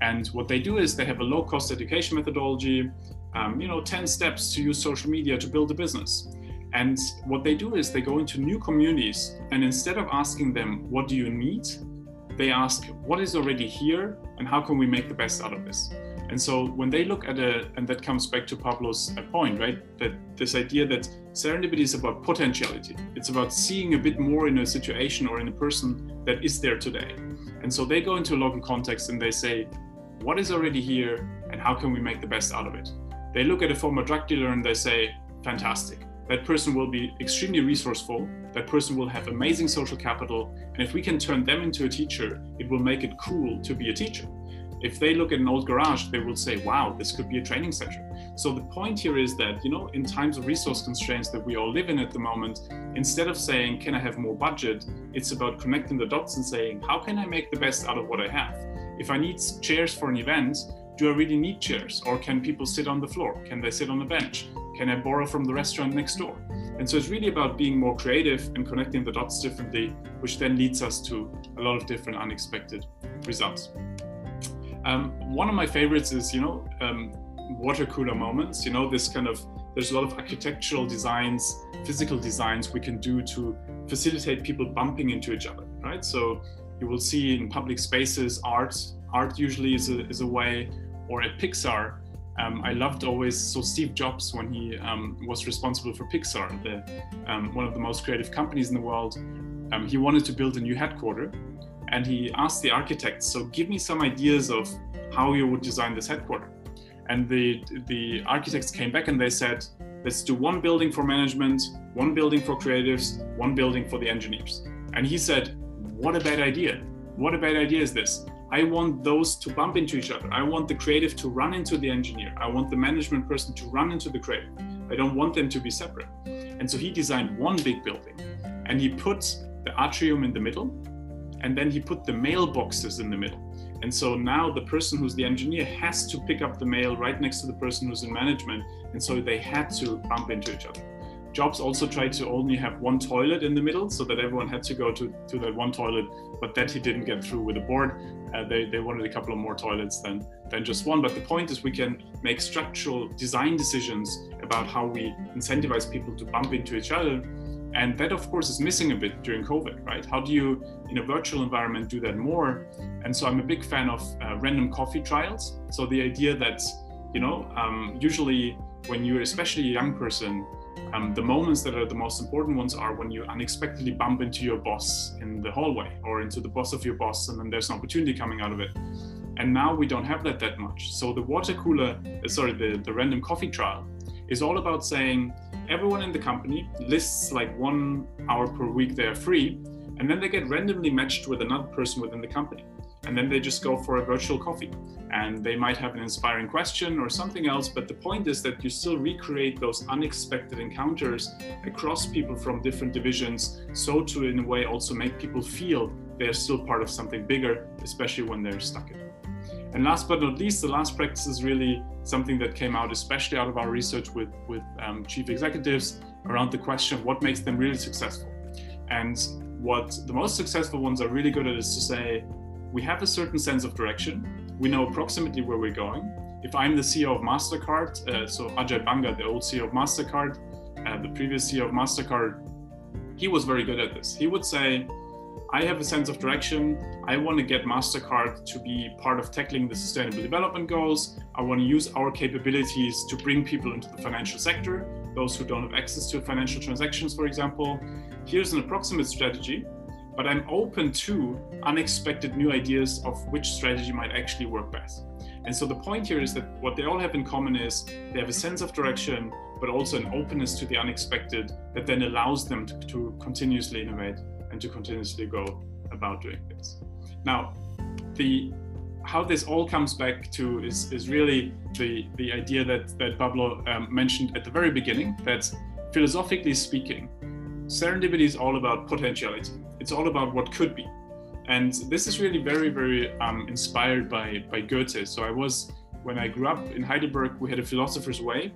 And what they do is they have a low cost education methodology, um, you know, 10 steps to use social media to build a business. And what they do is they go into new communities and instead of asking them, what do you need? They ask, what is already here and how can we make the best out of this? And so when they look at a, and that comes back to Pablo's uh, point, right? That this idea that serendipity is about potentiality. It's about seeing a bit more in a situation or in a person that is there today. And so they go into a local context and they say, what is already here and how can we make the best out of it? They look at a former drug dealer and they say, fantastic. That person will be extremely resourceful. That person will have amazing social capital. And if we can turn them into a teacher, it will make it cool to be a teacher. If they look at an old garage, they will say, wow, this could be a training center. So the point here is that, you know, in times of resource constraints that we all live in at the moment, instead of saying, can I have more budget? It's about connecting the dots and saying, how can I make the best out of what I have? If I need chairs for an event, do I really need chairs? Or can people sit on the floor? Can they sit on a bench? Can I borrow from the restaurant next door? And so it's really about being more creative and connecting the dots differently, which then leads us to a lot of different unexpected results. Um, one of my favorites is, you know, um, water cooler moments. You know, this kind of there's a lot of architectural designs, physical designs we can do to facilitate people bumping into each other, right? So you will see in public spaces art. Art usually is a, is a way, or at Pixar. Um, I loved always so Steve Jobs when he um, was responsible for Pixar, the, um, one of the most creative companies in the world. Um, he wanted to build a new headquarter, and he asked the architects, "So give me some ideas of how you would design this headquarter." And the the architects came back and they said, "Let's do one building for management, one building for creatives, one building for the engineers." And he said, "What a bad idea! What a bad idea is this? I want those to bump into each other. I want the creative to run into the engineer. I want the management person to run into the creative. I don't want them to be separate." And so he designed one big building, and he put the atrium in the middle and then he put the mailboxes in the middle. And so now the person who's the engineer has to pick up the mail right next to the person who's in management. And so they had to bump into each other. Jobs also tried to only have one toilet in the middle so that everyone had to go to, to that one toilet, but that he didn't get through with the board. Uh, they, they wanted a couple of more toilets than, than just one. But the point is, we can make structural design decisions about how we incentivize people to bump into each other and that, of course, is missing a bit during COVID, right? How do you, in a virtual environment, do that more? And so I'm a big fan of uh, random coffee trials. So the idea that, you know, um, usually when you're especially a young person, um, the moments that are the most important ones are when you unexpectedly bump into your boss in the hallway or into the boss of your boss, and then there's an opportunity coming out of it. And now we don't have that that much. So the water cooler, uh, sorry, the, the random coffee trial is all about saying, everyone in the company lists like one hour per week they're free, and then they get randomly matched with another person within the company. And then they just go for a virtual coffee. And they might have an inspiring question or something else, but the point is that you still recreate those unexpected encounters across people from different divisions, so to, in a way, also make people feel they're still part of something bigger, especially when they're stuck in. And last but not least, the last practice is really something that came out, especially out of our research with, with um, chief executives around the question of what makes them really successful. And what the most successful ones are really good at is to say, we have a certain sense of direction. We know approximately where we're going. If I'm the CEO of MasterCard, uh, so Ajay Banga, the old CEO of MasterCard, uh, the previous CEO of MasterCard, he was very good at this. He would say, I have a sense of direction. I want to get MasterCard to be part of tackling the sustainable development goals. I want to use our capabilities to bring people into the financial sector, those who don't have access to financial transactions, for example. Here's an approximate strategy, but I'm open to unexpected new ideas of which strategy might actually work best. And so the point here is that what they all have in common is they have a sense of direction, but also an openness to the unexpected that then allows them to, to continuously innovate and to continuously go about doing this. Now, the how this all comes back to is, is really the, the idea that, that Pablo um, mentioned at the very beginning that philosophically speaking, serendipity is all about potentiality. It's all about what could be. And this is really very, very um, inspired by, by Goethe. So I was, when I grew up in Heidelberg, we had a philosopher's way.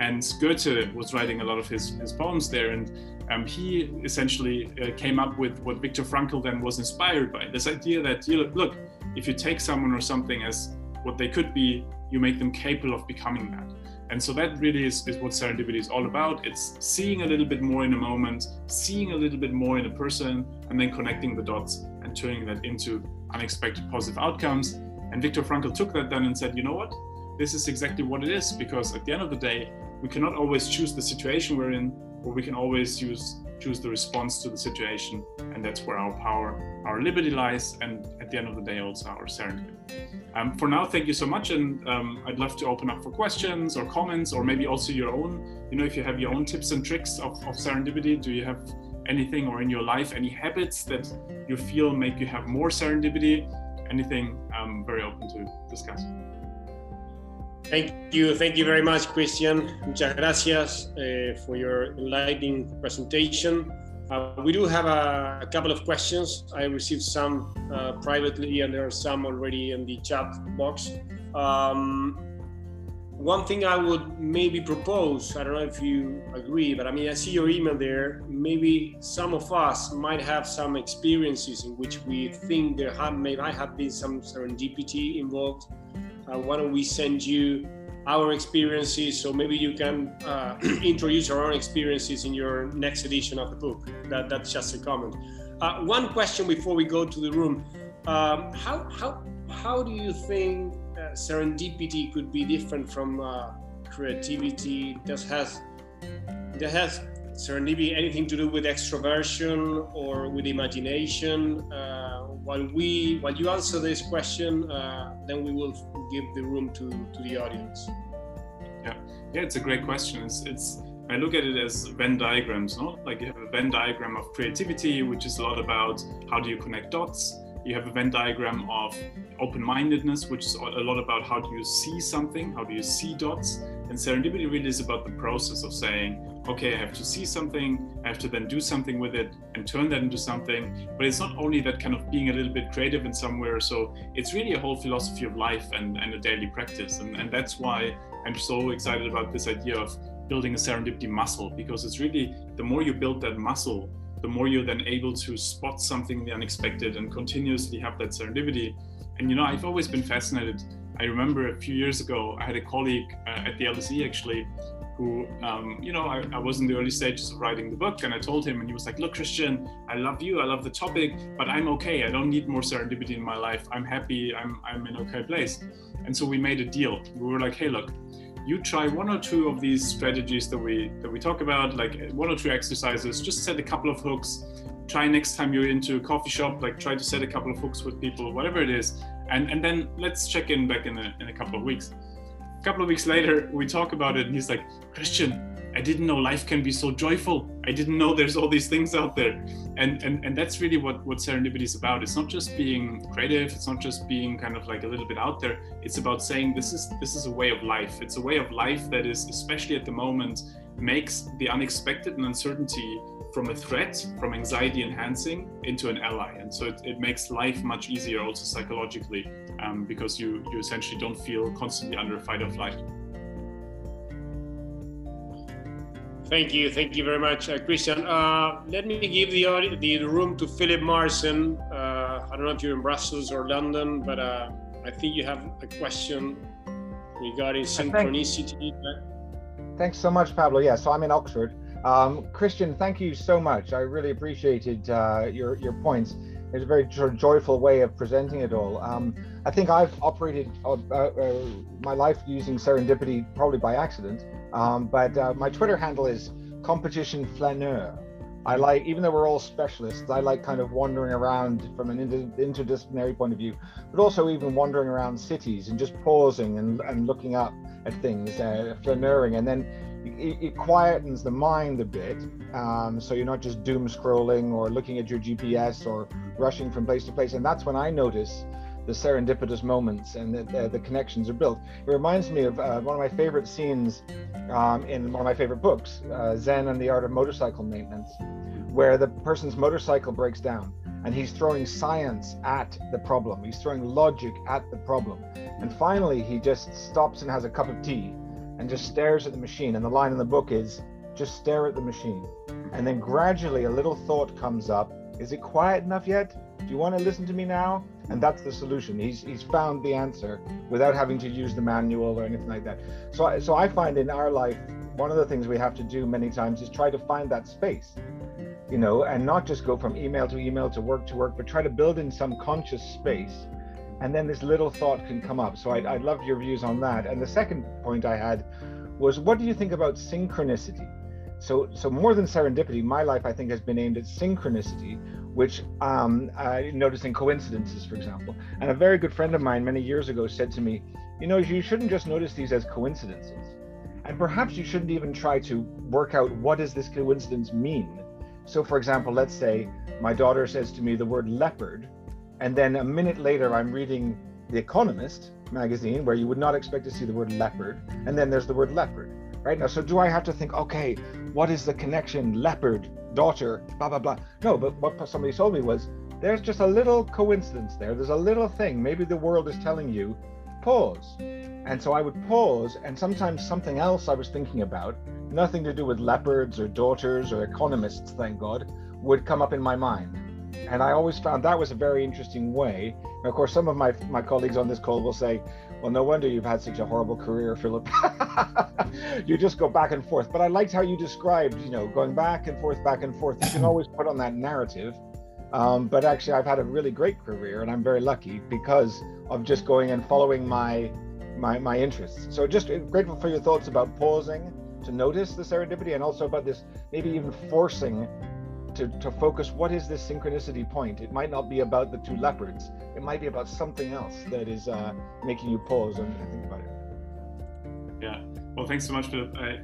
And Goethe was writing a lot of his, his poems there. And um, he essentially uh, came up with what Viktor Frankl then was inspired by this idea that you look, if you take someone or something as what they could be, you make them capable of becoming that. And so that really is, is what serendipity is all about. It's seeing a little bit more in a moment, seeing a little bit more in a person, and then connecting the dots and turning that into unexpected positive outcomes. And Viktor Frankl took that then and said, you know what? This is exactly what it is, because at the end of the day, we cannot always choose the situation we're in, we can always use choose the response to the situation. And that's where our power, our liberty lies, and at the end of the day, also our serendipity. Um, for now, thank you so much. And um, I'd love to open up for questions or comments, or maybe also your own. You know, if you have your own tips and tricks of, of serendipity, do you have anything or in your life, any habits that you feel make you have more serendipity? Anything, I'm very open to discuss. Thank you. Thank you very much, Christian. Muchas gracias uh, for your enlightening presentation. Uh, we do have a, a, couple of questions. I received some uh, privately, and there are some already in the chat box. Um, one thing I would maybe propose, I don't know if you agree, but I mean, I see your email there. Maybe some of us might have some experiences in which we think there have, may might have been some serendipity involved why don't we send you our experiences so maybe you can uh, introduce your own experiences in your next edition of the book. That, that's just a comment. Uh, one question before we go to the room. Um, how, how, how do you think uh, serendipity could be different from uh, creativity? That has that has serendipity anything to do with extroversion or with imagination? Uh, while we while you answer this question uh, then we will give the room to to the audience yeah yeah it's a great question it's it's I look at it as Venn diagrams, no? Like you have a Venn diagram of creativity, which is a lot about how do you connect dots. You have a Venn diagram of open-mindedness, which is a lot about how do you see something, how do you see dots. And serendipity really is about the process of saying, okay, I have to see something, I have to then do something with it and turn that into something. But it's not only that kind of being a little bit creative in somewhere. So it's really a whole philosophy of life and, and a daily practice. And, and that's why I'm so excited about this idea of building a serendipity muscle, because it's really the more you build that muscle, the more you're then able to spot something in the unexpected and continuously have that serendipity. And you know, I've always been fascinated. I remember a few years ago, I had a colleague uh, at the LSE actually who, um, you know, I, I, was in the early stages of writing the book, and I told him, and he was like, "Look, Christian, I love you, I love the topic, but I'm okay. I don't need more serendipity in my life. I'm happy. I'm I'm in okay place." And so we made a deal. We were like, "Hey, look." You try one or two of these strategies that we that we talk about, like one or two exercises. Just set a couple of hooks. Try next time you're into a coffee shop, like try to set a couple of hooks with people, whatever it is, and and then let's check in back in a, in a couple of weeks A couple of weeks later, we talk about it, and he's like, Christian, I didn't know life can be so joyful. I didn't know there's all these things out there. And and, and that's really what, what serendipity is about. It's not just being creative, it's not just being kind of like a little bit out there. It's about saying this is this is a way of life. It's a way of life that is, especially at the moment, makes the unexpected and uncertainty from a threat, from anxiety enhancing into an ally. And so it, it makes life much easier also psychologically um, because you, you essentially don't feel constantly under a fight or flight. Thank you, thank you very much, uh, Christian. Uh, let me give the, the room to Philip Marsden. Uh, I don't know if you're in Brussels or London, but uh, I think you have a question regarding synchronicity. Thanks so much, Pablo. Yeah, so I'm in Oxford. Um, Christian, thank you so much. I really appreciated uh, your your points. It's a very sort of joyful way of presenting it all. Um, I think I've operated uh, uh, my life using serendipity probably by accident, um, but uh, my Twitter handle is competition flaneur. I like, even though we're all specialists, I like kind of wandering around from an inter- interdisciplinary point of view, but also even wandering around cities and just pausing and, and looking up at things, uh, flaneuring, and then it, it, quietens the mind a bit. Um, so you're not just doom scrolling or looking at your GPS or rushing from place to place. And that's when I notice the serendipitous moments and the, the, the connections are built. It reminds me of uh, one of my favorite scenes um, in one of my favorite books, uh, Zen and the Art of Motorcycle Maintenance, where the person's motorcycle breaks down and he's throwing science at the problem. He's throwing logic at the problem. And finally, he just stops and has a cup of tea and just stares at the machine. And the line in the book is just stare at the machine. And then gradually a little thought comes up Is it quiet enough yet? Do you want to listen to me now? And that's the solution. He's he's found the answer without having to use the manual or anything like that. So I, so I find in our life one of the things we have to do many times is try to find that space, you know, and not just go from email to email to work to work, but try to build in some conscious space, and then this little thought can come up. So I'd, I'd love your views on that. And the second point I had was, what do you think about synchronicity? So, so more than serendipity, my life I think has been aimed at synchronicity, which um, uh, noticing coincidences, for example. And a very good friend of mine many years ago said to me, you know, you shouldn't just notice these as coincidences, and perhaps you shouldn't even try to work out what does this coincidence mean. So, for example, let's say my daughter says to me the word leopard, and then a minute later I'm reading The Economist magazine, where you would not expect to see the word leopard, and then there's the word leopard right? Now so do i have to think okay what is the connection leopard daughter blah blah blah? No but what somebody told me was there's just a little coincidence there. There's a little thing. Maybe the world is telling you pause. And so i would pause and sometimes something else i was thinking about nothing to do with leopards or daughters or economists thank god would come up in my mind. And i always found that was a very interesting way. And of course some of my my colleagues on this call will say well, no wonder you've had such a horrible career, Philip. you just go back and forth. But I liked how you described, you know, going back and forth, back and forth. You can always put on that narrative. Um, but actually, I've had a really great career, and I'm very lucky because of just going and following my my my interests. So just grateful for your thoughts about pausing to notice the serendipity, and also about this maybe even forcing to, to focus what is this synchronicity point. It might not be about the two leopards. It might be about something else that is uh, making you pause and, and, think about it. Yeah. Well thanks so much for, uh,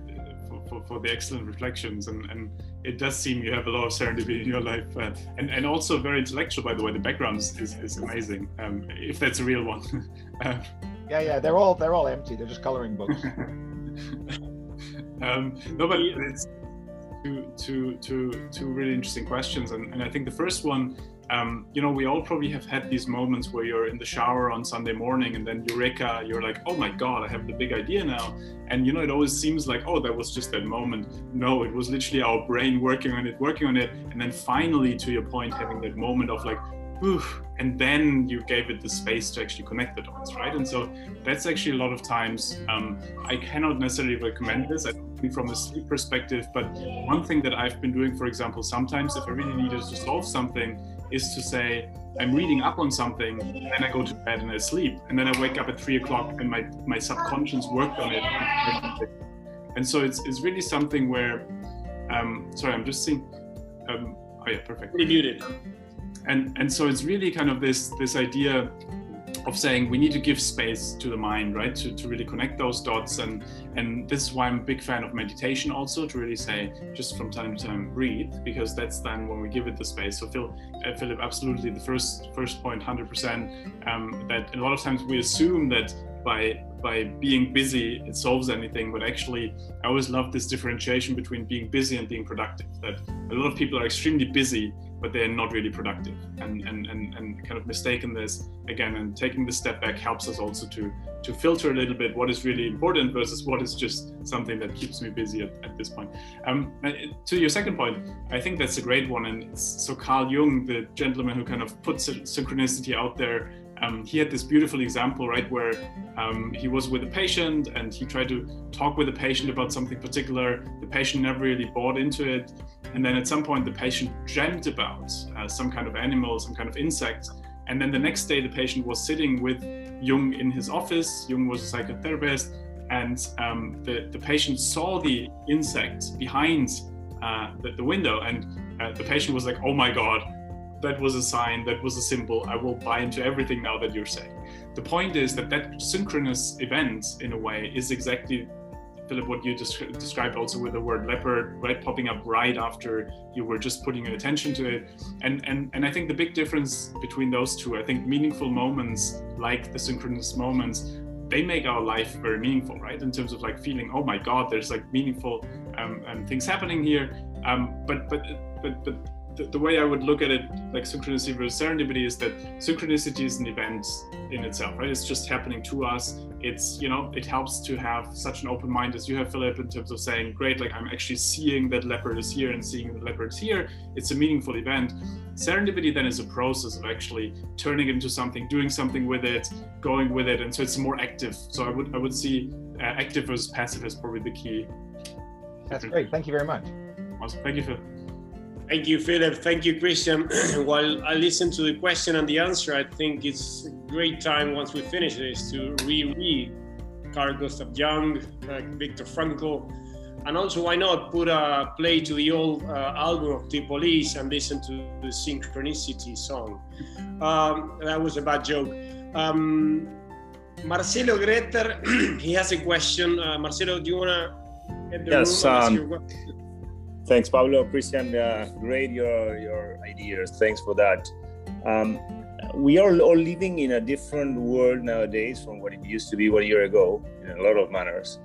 for, for, for, the excellent reflections and, and it does seem you have a lot of serendipity in your life uh, and, and also very intellectual by the way. The background is, is, is amazing um, if that's a real one. Um, yeah yeah they're all they're all empty. They're just coloring books. Um, no but it's two, two, two, really interesting questions. And, and I think the first one, um, you know, we all probably have had these moments where you're in the shower on Sunday morning and then eureka, you're like, oh my God, I have the big idea now. And, you know, it always seems like, oh, that was just that moment. No, it was literally our brain working on it, working on it. And then finally, to your point, having that moment of like, and then you gave it the space to actually connect the dots, right? And so that's actually a lot of times. Um, I cannot necessarily recommend this. I from a sleep perspective. But one thing that I've been doing, for example, sometimes if I really needed to solve something, is to say, I'm reading up on something, and then I go to bed and I sleep. And then I wake up at three o'clock and my, my subconscious worked on it. And so it's, it's really something where, um, sorry, I'm just seeing, um, oh yeah, perfect. You're muted. And, and so it's really kind of this, this idea of saying we need to give space to the mind right to, to really connect those dots and and this is why i'm a big fan of meditation also to really say just from time to time breathe because that's then when we give it the space. So phil uh, philip absolutely the first first point 100% um, that a lot of times we assume that by by being busy it solves anything but actually i always love this differentiation between being busy and being productive that a lot of people are extremely busy but they're not really productive and, and, and, and kind of mistaken this again and taking the step back helps us also to to filter a little bit what is really important versus what is just something that keeps me busy at, at this point. Um, to your second point i think that's a great one and so carl jung the gentleman who kind of puts synchronicity out there um, he had this beautiful example, right, where um, he was with a patient and he tried to talk with the patient about something particular. The patient never really bought into it. And then at some point, the patient dreamt about uh, some kind of animal, some kind of insect. And then the next day, the patient was sitting with Jung in his office. Jung was a psychotherapist. And um, the, the patient saw the insect behind uh, the, the, window. And uh, the patient was like, oh my God, that was a sign, that was a symbol. I will buy into everything now that you're saying. The point is that that synchronous event, in a way, is exactly Philip, what you descri- described also with the word leopard, right, popping up right after you were just putting your attention to it. And and and I think the big difference between those two, I think meaningful moments like the synchronous moments, they make our life very meaningful, right? In terms of like feeling, oh my God, there's like meaningful um, um, things happening here. Um, but but but but the, the, way I would look at it, like synchronicity versus serendipity, is that synchronicity is an event in itself, right? It's just happening to us. It's, you know, it helps to have such an open mind as you have, Philip, in terms of saying, great, like I'm actually seeing that leopard is here and seeing the leopard is here. It's a meaningful event. Serendipity then is a process of actually turning it into something, doing something with it, going with it. And so it's more active. So I would, I would see uh, active versus passive as probably the key. That's great. Thank you very much. Awesome. Thank you, Phil. Thank you, Philip. Thank you, Christian. While I listen to the question and the answer, I think it's a great time once we finish this to reread Carl Gustav Jung, uh, Viktor Frankl, and also why not put a play to the old uh, album of the Police and listen to the Synchronicity song. Um, that was a bad joke. Um, Marcelo Greter, he has a question. Uh, Marcelo, do you want to get the yes, room? Um, Thanks, Pablo. Christian, uh, great your your ideas. Thanks for that. Um, we are all living in a different world nowadays from what it used to be one year ago in a lot of manners,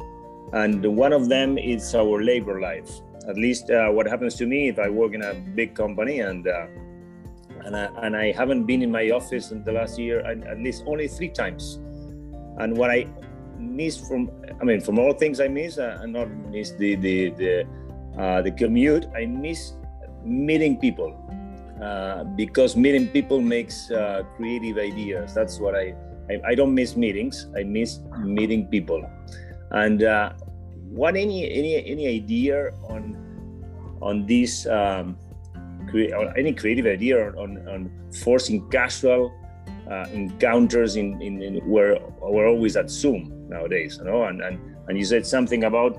and one of them is our labor life. At least uh, what happens to me if I work in a big company and uh, and I, and I haven't been in my office in the last year at least only three times. And what I miss from I mean from all things I miss, uh, and not miss the the the uh, the commute, I miss meeting people uh, because meeting people makes uh, creative ideas. That's what I, I, I don't miss meetings. I miss meeting people. And uh, what any any any idea on on this um, cre- any creative idea on, on forcing casual uh, encounters in, in, in where we're always at Zoom nowadays, you know, and, and and you said something about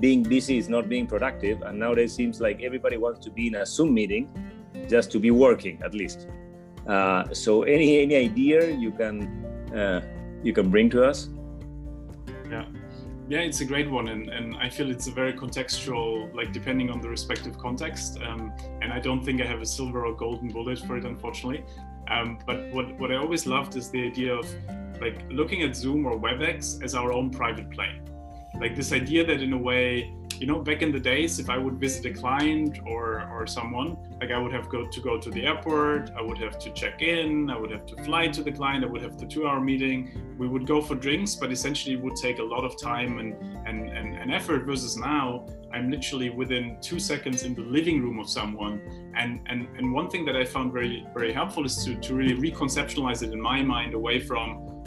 being busy is not being productive and nowadays seems like everybody wants to be in a zoom meeting just to be working at least. Uh, so any any idea you can uh, you can bring to us? Yeah. Yeah it's a great one and, and i feel it's a very contextual like depending on the respective context um, and i don't think i have a silver or golden bullet for it unfortunately. Um, but what, what i always loved is the idea of like looking at zoom or webex as our own private plane like this idea that in a way you know back in the days if i would visit a client or or someone like i would have go to go to the airport i would have to check in i would have to fly to the client i would have the two hour meeting. We would go for drinks but essentially it would take a lot of time and and and, and effort versus now i'm literally within two seconds in the living room of someone. And and and one thing that i found very very helpful is to to really reconceptualize it in my mind away from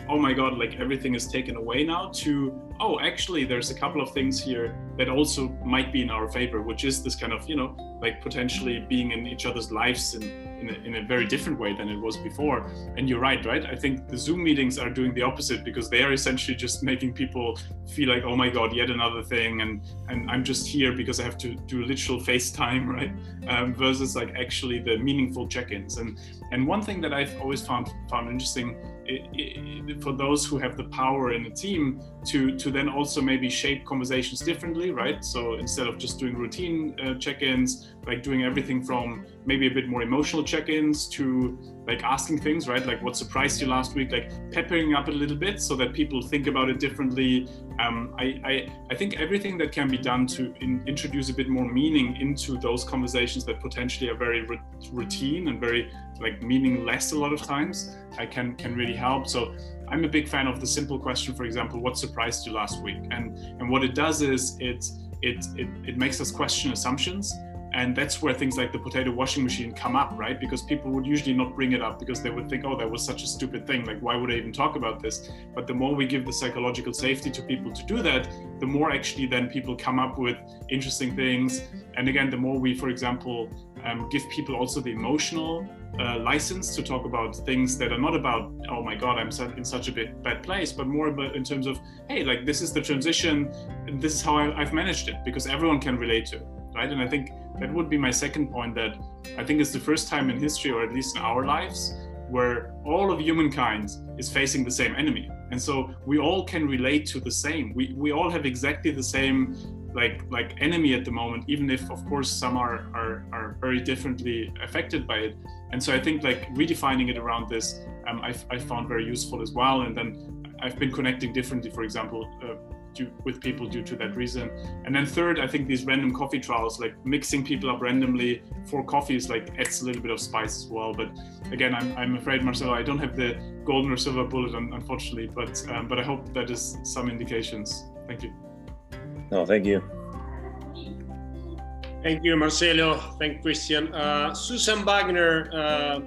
oh my god like everything is taken away now to oh actually there's a couple of things here that also might be in our favor which is this kind of you know like potentially being in each other's lives in, in, a, in a very different way than it was before. And you're right right? I think the zoom meetings are doing the opposite because they are essentially just making people feel like oh my god yet another thing and and i'm just here because i have to do literal facetime right? Um, versus like actually the meaningful check-ins. And and one thing that i've always found found interesting it, it, for those who have the power in a team to to then also maybe shape conversations differently right? So instead of just doing routine uh, check-ins like doing everything from maybe a bit more emotional check-ins to like asking things right? Like what surprised you last week? Like peppering up a little bit so that people think about it differently. Um, I, I, I think everything that can be done to in, introduce a bit more meaning into those conversations that potentially are very routine and very like meaningless a lot of times i can can really help. So i'm a big fan of the simple question for example what surprised you last week? And and what it does is it it, it, it makes us question assumptions and that's where things like the potato washing machine come up right? Because people would usually not bring it up because they would think oh that was such a stupid thing. Like why would i even talk about this? But the more we give the psychological safety to people to do that the more actually then people come up with interesting things. And again the more we for example um, give people also the emotional uh, license to talk about things that are not about oh my god i'm in such a bit bad place but more about in terms of hey like this is the transition and this is how I, i've managed it because everyone can relate to it right and i think that would be my second point that I think is the first time in history, or at least in our lives, where all of humankind is facing the same enemy. And so we all can relate to the same. We, we all have exactly the same like like enemy at the moment, even if of course some are, are are very differently affected by it. And so I think like redefining it around this, um, I've, I found very useful as well. And then I've been connecting differently, for example, uh, due, with people due to that reason. And then third, I think these random coffee trials, like mixing people up randomly for coffees, like adds a little bit of spice as well. But again, I'm, I'm afraid, Marcelo, I don't have the golden or silver bullet, unfortunately. But um, but I hope that is some indications. Thank you. No, thank you. Thank you, Marcelo. Thank Christian. Uh, Susan Wagner, uh,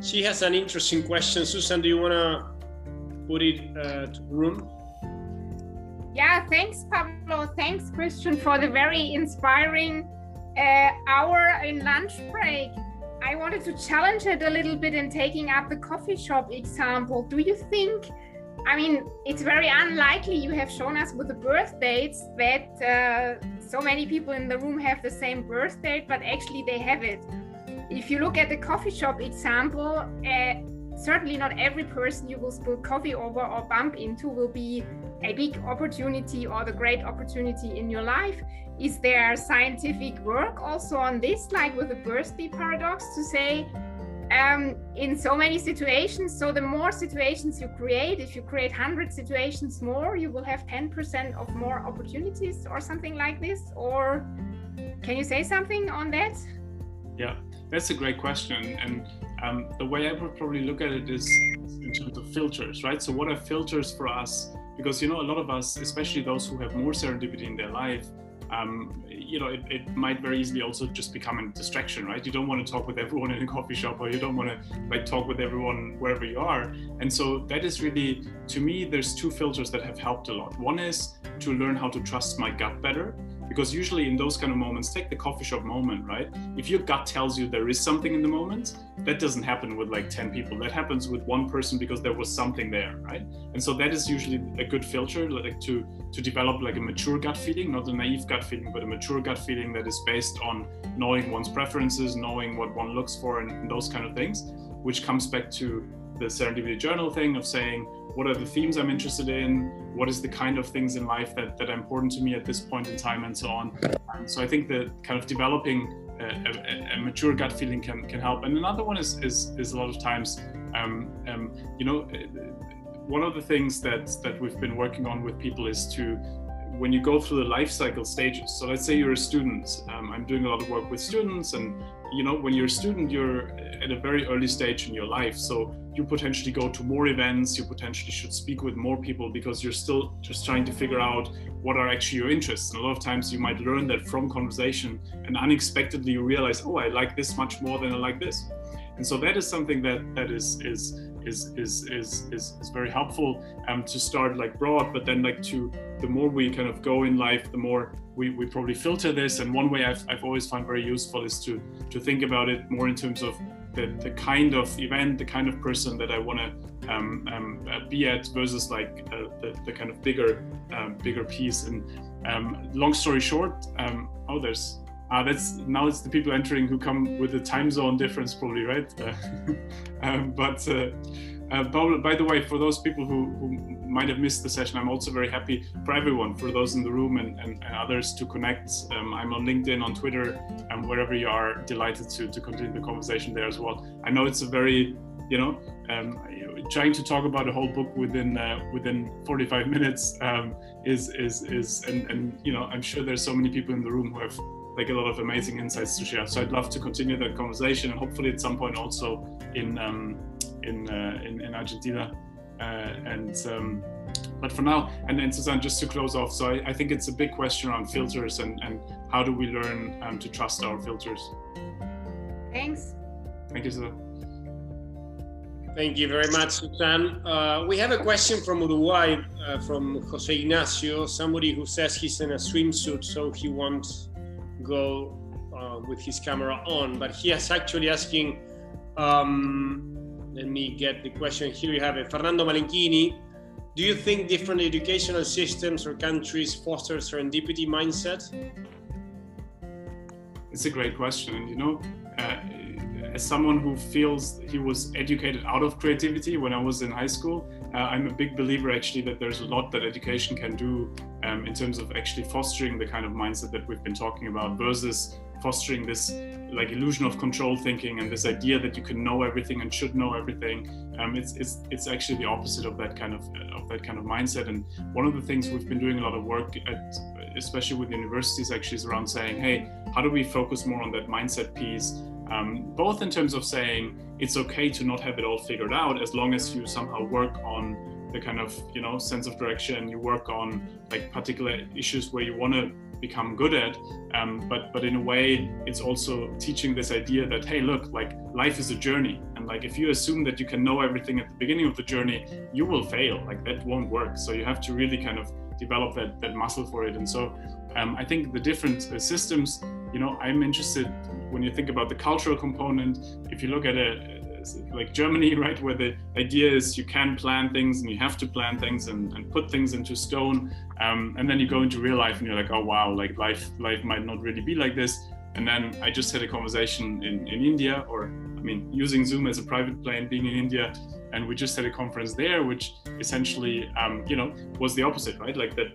she has an interesting question. Susan, do you want to put it uh, to the room? Yeah, thanks, Pablo. Thanks, Christian, for the very inspiring uh, hour in lunch break. I wanted to challenge it a little bit in taking up the coffee shop example. Do you think? I mean, it's very unlikely you have shown us with the birth dates that uh, so many people in the room have the same birth date, but actually they have it. If you look at the coffee shop example, uh, certainly not every person you will spill coffee over or bump into will be a big opportunity or the great opportunity in your life. Is there scientific work also on this, like with the birthday paradox, to say um, in so many situations. So the more situations you create, if you create 100 situations more, you will have 10% of more opportunities or something like this. Or can you say something on that? Yeah, that's a great question. And um, the way I would probably look at it is in terms of filters, right? So what are filters for us? Because, you know, a lot of us, especially those who have more serendipity in their life, um, you know, it, it, might very easily also just become a distraction, right? You don't want to talk with everyone in a coffee shop, or you don't want to like talk with everyone wherever you are. And so that is really, to me, there's two filters that have helped a lot. One is to learn how to trust my gut better, because usually in those kind of moments, take the coffee shop moment, right? If your gut tells you there is something in the moment, that doesn't happen with like 10 people. That happens with one person because there was something there, right? And so that is usually a good filter, like to to develop like a mature gut feeling, not a naive gut feeling, but a mature gut feeling that is based on knowing one's preferences, knowing what one looks for, and, and those kind of things, which comes back to the serendipity journal thing of saying what are the themes i'm interested in? What is the kind of things in life that, that are important to me at this point in time and so on. Um, so i think that kind of developing a, a, a, mature gut feeling can, can help. And another one is is, is a lot of times um, um, you know one of the things that that we've been working on with people is to when you go through the life cycle stages so let's say you're a student um, i'm doing a lot of work with students and you know when you're a student you're at a very early stage in your life. So you potentially go to more events you potentially should speak with more people because you're still just trying to figure out what are actually your interests. And a lot of times you might learn that from conversation and unexpectedly you realize oh i like this much more than i like this. And so that is something that that is is is is is is, is very helpful um, to start like broad but then like to the more we kind of go in life the more we, we probably filter this. And one way I've, I've always found very useful is to to think about it more in terms of the, the kind of event the kind of person that I want to um, um, uh, be at versus like uh, the, the kind of bigger um, bigger piece and um, long story short um, oh there's uh, that's now it's the people entering who come with the time zone difference, probably, right? Uh, um, but uh, by the way, for those people who, who, might have missed the session, I'm also very happy for everyone, for those in the room and, and, and others to connect. Um, I'm on LinkedIn, on Twitter, and wherever you are, delighted to, to continue the conversation there as well. I know it's a very, you know, um, trying to talk about a whole book within uh, within 45 minutes um, is is is and, and you know I'm sure there's so many people in the room who have like a lot of amazing insights to share. So I'd love to continue that conversation and hopefully at some point also in um, in, uh, in, in Argentina. Uh, and um, but for now, and then Susan, just to close off, so I, I, think it's a big question around filters and, and how do we learn um, to trust our filters. Thanks. Thank you, Susan. Thank you very much, Susan. Uh, we have a question from Uruguay, uh, from Jose Ignacio, somebody who says he's in a swimsuit, so he wants go uh, with his camera on, but he is actually asking. Um, let me get the question. Here you have it. Fernando Malenchini. Do you think different educational systems or countries foster serendipity mindset? It's a great question. You know, uh, as someone who feels he was educated out of creativity when I was in high school, uh, I'm a big believer actually that there's a lot that education can do um, in terms of actually fostering the kind of mindset that we've been talking about versus fostering this like illusion of control thinking and this idea that you can know everything and should know everything. Um, it's it's it's actually the opposite of that kind of of that kind of mindset. And one of the things we've been doing a lot of work at, especially with universities, actually, is around saying, hey, how do we focus more on that mindset piece? Um, both in terms of saying it's okay to not have it all figured out as long as you somehow work on the kind of you know sense of direction you work on like particular issues where you want to become good at um, but but in a way it's also teaching this idea that hey look like life is a journey. And like if you assume that you can know everything at the beginning of the journey you will fail. Like that won't work. So you have to really kind of develop that that muscle for it. And so um, i think the different uh, systems you know i'm interested when you think about the cultural component. If you look at a like Germany, right, where the idea is you can plan things and you have to plan things and, and put things into stone, um, and then you go into real life and you're like, oh wow, like life life might not really be like this. And then I just had a conversation in, in India, or I mean, using Zoom as a private plane, being in India, and we just had a conference there, which essentially, um, you know, was the opposite, right? Like that,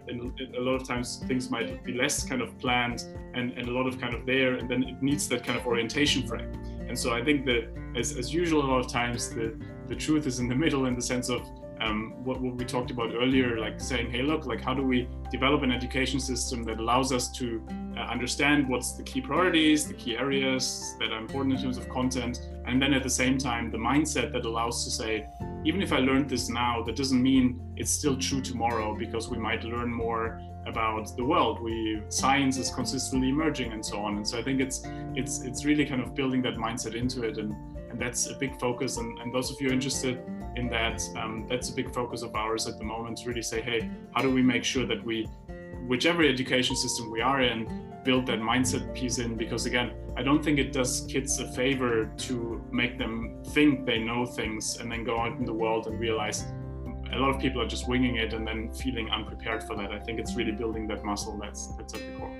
a lot of times things might be less kind of planned and, and a lot of kind of there, and then it needs that kind of orientation frame. And so I think that, as, as usual, a lot of times the, the truth is in the middle in the sense of um, what, what we talked about earlier, like saying, hey, look, like how do we develop an education system that allows us to uh, understand what's the key priorities, the key areas that are important in terms of content, and then at the same time, the mindset that allows to say, even if I learned this now, that doesn't mean it's still true tomorrow because we might learn more about the world. We science is consistently emerging and so on. And so I think it's it's it's really kind of building that mindset into it, and and that's a big focus. And, and those of you interested in that, um, that's a big focus of ours at the moment. To really say, hey, how do we make sure that we, whichever education system we are in, build that mindset piece in? Because again, I don't think it does kids a favor to make them think they know things and then go out in the world and realize a lot of people are just winging it and then feeling unprepared for that. I think it's really building that muscle that's that's at the core.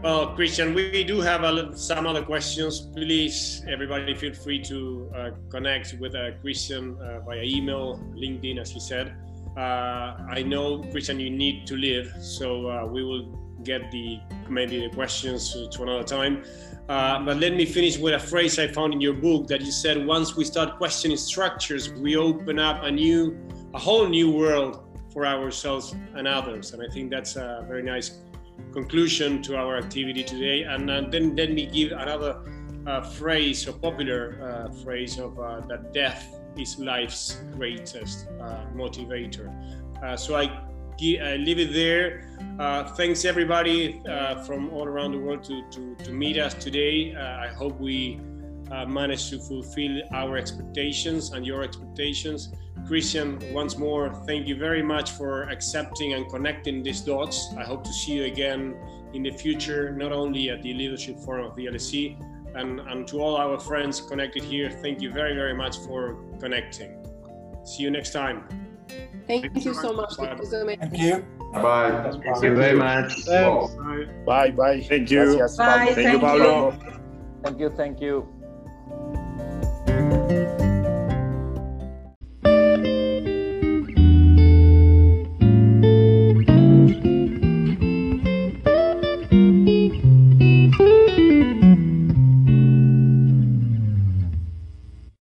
Well, Christian, we do have a, some other questions. Please, everybody, feel free to uh, connect with uh, Christian uh, via email, LinkedIn, as he said. Uh, I know, Christian, you need to leave, so uh, we will get the maybe the questions to another time. Uh, but let me finish with a phrase I found in your book that you said once we start questioning structures, we open up a new, a whole new world for ourselves and others. And I think that's a very nice conclusion to our activity today. And uh, then let me give another uh, phrase, a popular uh, phrase of uh, that death is life's greatest motivator. so I, I leave it there. Uh, thanks everybody uh, from all around the world to, to, to meet us today. Uh, I hope we uh, managed to fulfill our expectations and your expectations. Christian, once more, thank you very much for accepting and connecting these dots. I hope to see you again in the future, not only at the Leadership Forum of the LSE, and, and to all our friends connected here, thank you very, very much for connecting. See you next time. Thank, thank you so much. Thank you. Thank you. Bye. Thank you very much. Bye. Bye. Bye. Thank you. Bye. Thank, thank you, Pablo. Thank you. Thank you.